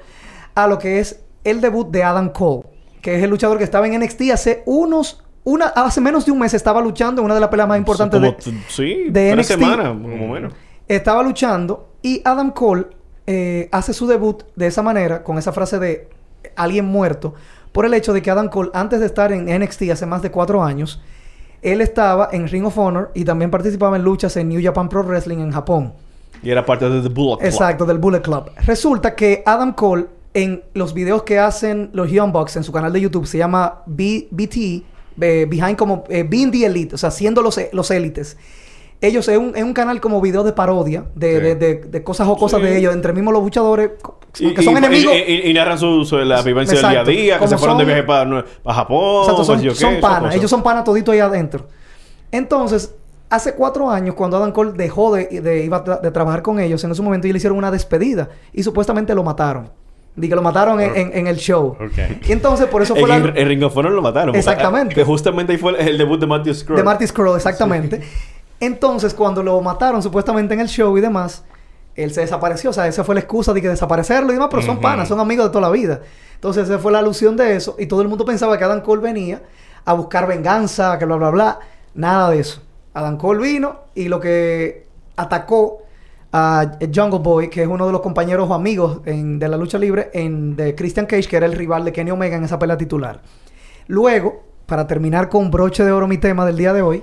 a lo que es el debut de Adam Cole, que es el luchador que estaba en NXT hace unos, una, hace menos de un mes estaba luchando en una de las peleas más importantes
Como
de,
sí,
de NXT.
semanas, como menos.
estaba luchando y Adam Cole eh, hace su debut de esa manera, con esa frase de alguien muerto, por el hecho de que Adam Cole, antes de estar en NXT hace más de cuatro años, él estaba en Ring of Honor y también participaba en luchas en New Japan Pro Wrestling en Japón.
Y era parte de The Bullet Club.
Exacto, del Bullet Club. Resulta que Adam Cole, en los videos que hacen los Young Bucks en su canal de YouTube, se llama B- BT, eh, Behind como eh, Being the Elite, o sea, siendo los, los élites. Ellos es un, es un canal como video de parodia, de,
Sí.
de, de- de cosas o cosas
Sí.
de ellos, entre mismos los luchadores,
Y,
que son
y-
enemigos.
y- y- y narran su, su- la vivencia del día a día, que
Como
se fueron de viaje para, para Japón.
Exacto, son, panas. Ellos son panas todito ahí adentro. Entonces, hace cuatro años, cuando Adam Cole dejó de, de, iba tra- de trabajar con ellos, en ese momento ellos le hicieron una despedida y supuestamente lo mataron. Dije que lo mataron en, en- en el show. Y entonces, por eso fue
En,
la...
en Ring of Honor lo mataron.
Exactamente.
Que justamente ahí fue el, el debut de Matthew Scrooge.
De Marty Scurll, exactamente. Entonces, cuando lo mataron supuestamente en el show y demás, él se desapareció. O sea, esa fue la excusa de que desaparecerlo y demás, pero son panas, son amigos de toda la vida. Entonces, esa fue la alusión de eso. Y todo el mundo pensaba que Adam Cole venía a buscar venganza, que bla, bla, bla. Nada de eso. Adam Cole vino y lo que atacó a Jungle Boy, que es uno de los compañeros o amigos en- de la lucha libre, en, de Christian Cage, que era el rival de Kenny Omega en esa pelea titular. Luego, para terminar con broche de oro mi tema del día de hoy,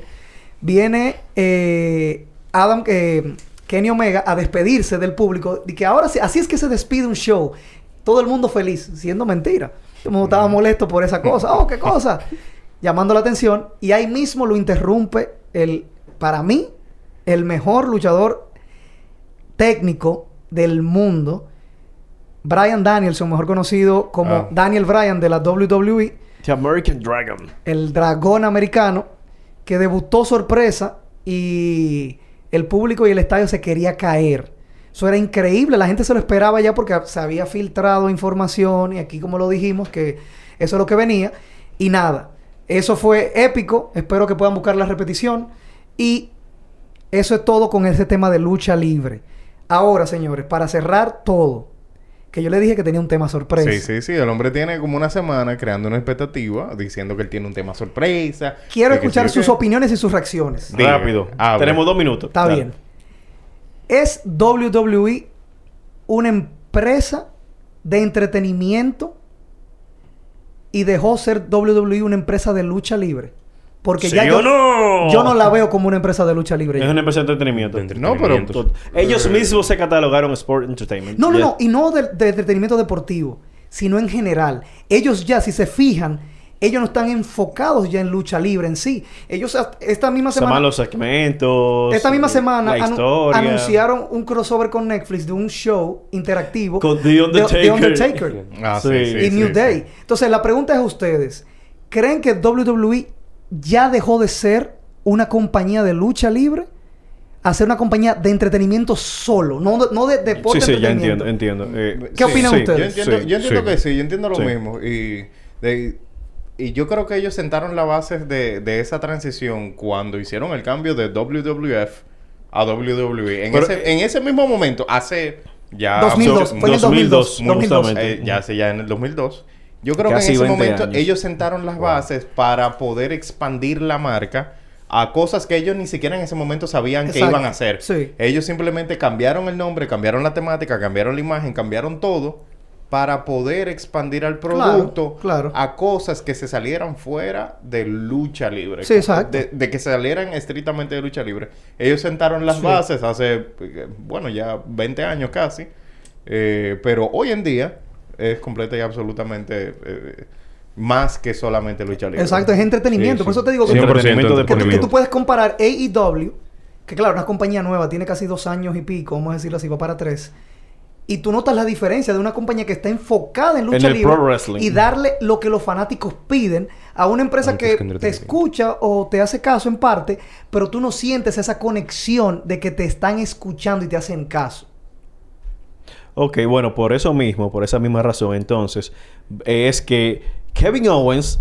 viene eh, Adam, eh, Kenny Omega a despedirse del público. Y que ahora sí, así es que se despide un show. Todo el mundo feliz, siendo mentira. Mundo estaba molesto por esa cosa. Oh, qué cosa. Llamando la atención. Y ahí mismo lo interrumpe el, para mí, el mejor luchador técnico del mundo. Brian Danielson, mejor conocido como
Ah.
Daniel Bryan de la WWE
The American Dragon.
el dragón americano, que debutó sorpresa y el público y el estadio se quería caer. Eso era increíble. La gente se lo esperaba ya porque se había filtrado información y aquí como lo dijimos que eso es lo que venía. Y nada. Eso fue épico. Espero que puedan buscar la repetición. Y eso es todo con ese tema de lucha libre. Ahora, señores, para cerrar todo, que yo le dije que tenía un tema sorpresa.
Sí, sí, sí. El hombre tiene como una semana creando una expectativa, diciendo que él tiene un tema sorpresa.
Quiero escuchar sus opiniones y sus reacciones.
Diga.
Rápido.
Habla.
Tenemos dos minutos.
Está
Dale.
bien. ¿Es WWE una empresa de entretenimiento y dejó ser WWE una empresa de lucha libre? Porque
¿Sí
ya yo
no?
yo no la veo como una empresa de lucha libre.
Es una empresa de entretenimiento.
No, pero-
Ellos mismos se catalogaron Sport Entertainment.
No, no, no. Y no de, de entretenimiento deportivo, sino en general. Ellos ya, si se fijan, ellos no están enfocados ya en lucha libre en sí. Ellos esta misma
Se
semana...
llaman los segmentos.
Esta misma semana
La
anu-
historia.
anunciaron un crossover con Netflix de un show interactivo
Con The
de-
Undertaker.
de Undertaker
Ah, sí,
Sí.
sí,
y
sí,
New
sí.
Day. Entonces, la pregunta es a ustedes: ¿creen que WWE ya dejó de ser una compañía de lucha libre a ser una compañía de entretenimiento solo? No, de- no de deporte
Sí, sí, ya entiendo, entiendo. Eh,
¿Qué opinan
sí,
ustedes?
Yo entiendo,
Sí,
yo entiendo
sí.
que sí, yo entiendo lo
Sí.
mismo. Y, de- y yo creo que ellos sentaron la base de, de esa transición cuando hicieron el cambio de WWF a WWE. En,
Pero-
ese, en ese mismo momento, hace ya...
2002, fue en el 2002.
muy
2002.
justamente.
eh, ya hace ya en el 2002. Yo creo
Casi
que en ese
20
momento
años.
ellos sentaron las bases para poder expandir la marca a cosas que ellos ni siquiera en ese momento sabían que iban a hacer.
Sí.
Ellos simplemente cambiaron el nombre, cambiaron la temática, cambiaron la imagen, cambiaron todo para poder expandir al producto
claro.
a cosas que se salieran fuera de lucha libre.
Sí, exacto.
De, de que salieran estrictamente de lucha libre. Ellos sentaron las
Sí.
bases hace, eh, bueno, ya 20 años casi. Eh, pero hoy en día es completa y absolutamente eh, más que solamente lucha libre.
Exacto, es entretenimiento.
Sí,
Por eso te digo que,
100%
Entretenimiento
que tú, que tú puedes comparar AEW, que claro, una compañía nueva, tiene casi dos años y pico, vamos a decirlo así, va para tres. Y tú notas la diferencia de una compañía que está enfocada en lucha
En el
libre y darle lo que los fanáticos piden a una empresa
Antes
que
que
te escucha o te hace caso en parte, pero tú no sientes esa conexión de que te están escuchando y te hacen caso.
Ok, bueno, por eso mismo, por esa misma razón, entonces, es que Kevin Owens,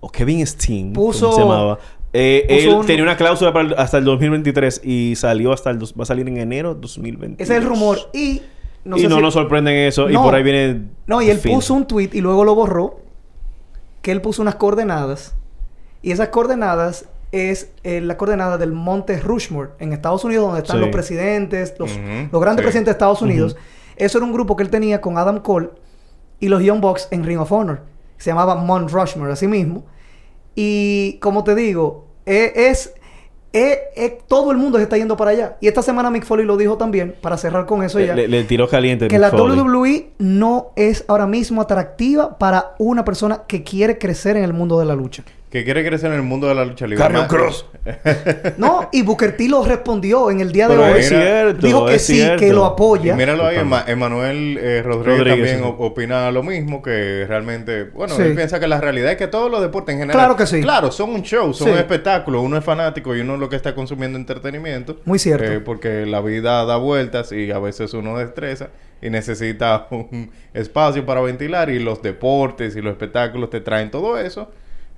o Kevin Steen,
Puso-
como se llamaba, eh, él
un-
tenía una cláusula para el- hasta el 2023 y salió hasta el... dos- va a salir en enero 2022.
Ese es el rumor. Y no,
y
sé
no
si-
nos sorprenden eso, y por ahí viene...
No, y él
fin.
puso un tweet y luego lo borró. Que él puso unas coordenadas. Y esas coordenadas es eh, la coordenada del monte Rushmore en Estados Unidos, donde están
Sí.
los presidentes, los, los grandes
sí.
presidentes de Estados Unidos. Eso era un grupo que él tenía con Adam Cole y los Young Bucks en Ring of Honor. Se llamaba Mount Rushmore, así mismo. Y como te digo, eh, es. eh, eh, todo el mundo se está yendo para allá. Y esta semana Mick Foley lo dijo también, para cerrar con eso ya
Le, le tiró caliente.
que
Mick
la
Foley.
WWE no es ahora mismo atractiva para una persona que quiere crecer en el mundo de la lucha.
Que quiere crecer en el mundo de la lucha libre.
Carrion Cross.
No, y Booker T lo respondió en el día
Pero
de hoy.
es cierto,
Dijo que
es
sí,
cierto.
que lo
Y
apoya.
míralo ahí, Ema- Emanuel eh, Rodríguez,
Rodríguez,
también
sí.
opina lo mismo, que realmente, bueno,
Sí.
él piensa que la realidad es que todos los deportes en general,
Claro que sí.
claro, son un show, son
Sí.
un espectáculo, uno es fanático y uno lo que está consumiendo entretenimiento.
Muy cierto.
Eh, porque la vida da vueltas y a veces uno destreza y necesita un espacio para ventilar y los deportes y los espectáculos te traen todo eso.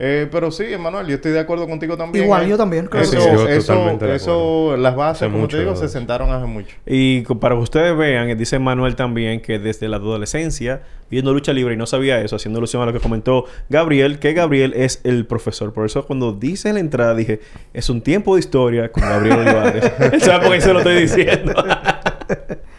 Eh, pero sí, Emanuel, yo estoy de acuerdo contigo también.
Igual,
eh.
yo también, claro
Eso,
que sí.
Yo
eso,
totalmente de
eso, las bases,
Hace
como te digo, se sentaron hace mucho.
Y para que ustedes vean, dice Manuel también que desde la adolescencia, viendo lucha libre y no sabía eso, haciendo alusión a lo que comentó Gabriel, que Gabriel es el profesor. Por eso cuando dice en la entrada dije, es un tiempo de historia con Gabriel Olivares. Él sabe por qué se lo estoy diciendo.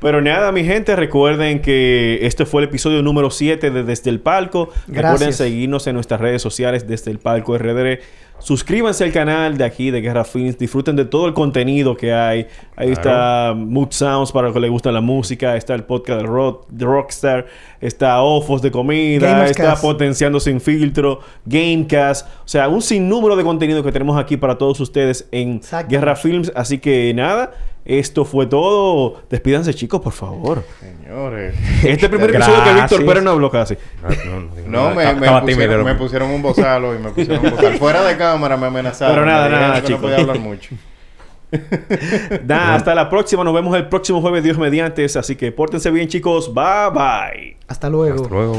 Pero nada, mi gente, recuerden que este fue el episodio número 7 de Desde el Palco. Recuerden seguirnos en nuestras redes sociales Desde el Palco RDR. Suscríbanse al canal de aquí de Guerra Films. Disfruten de todo el contenido que hay. Ahí está Mood Sounds para los que les gusta la música. Está el podcast de, Rock, de Rockstar. Está Ofos de comida.
Gamers
está
Cast.
Potenciando Sin Filtro. Gamecast. O sea, un sinnúmero de contenido que tenemos aquí para todos ustedes en
Exacto.
Guerra Films. Así que nada. Esto fue todo. Despídanse, chicos, por favor.
Señores.
Este primer episodio que. Víctor Pérez no habló casi.
No, me, me
tímido,
pusieron, me pusieron un bozalo y me pusieron un bozalo. Fuera de cámara me amenazaron.
Pero nada,
me
nada,
que
chicos.
No podía hablar mucho.
Nada, hasta la próxima. Nos vemos el próximo jueves, Dios mediante. Así que pórtense bien, chicos. Bye bye.
Hasta luego.
Hasta luego.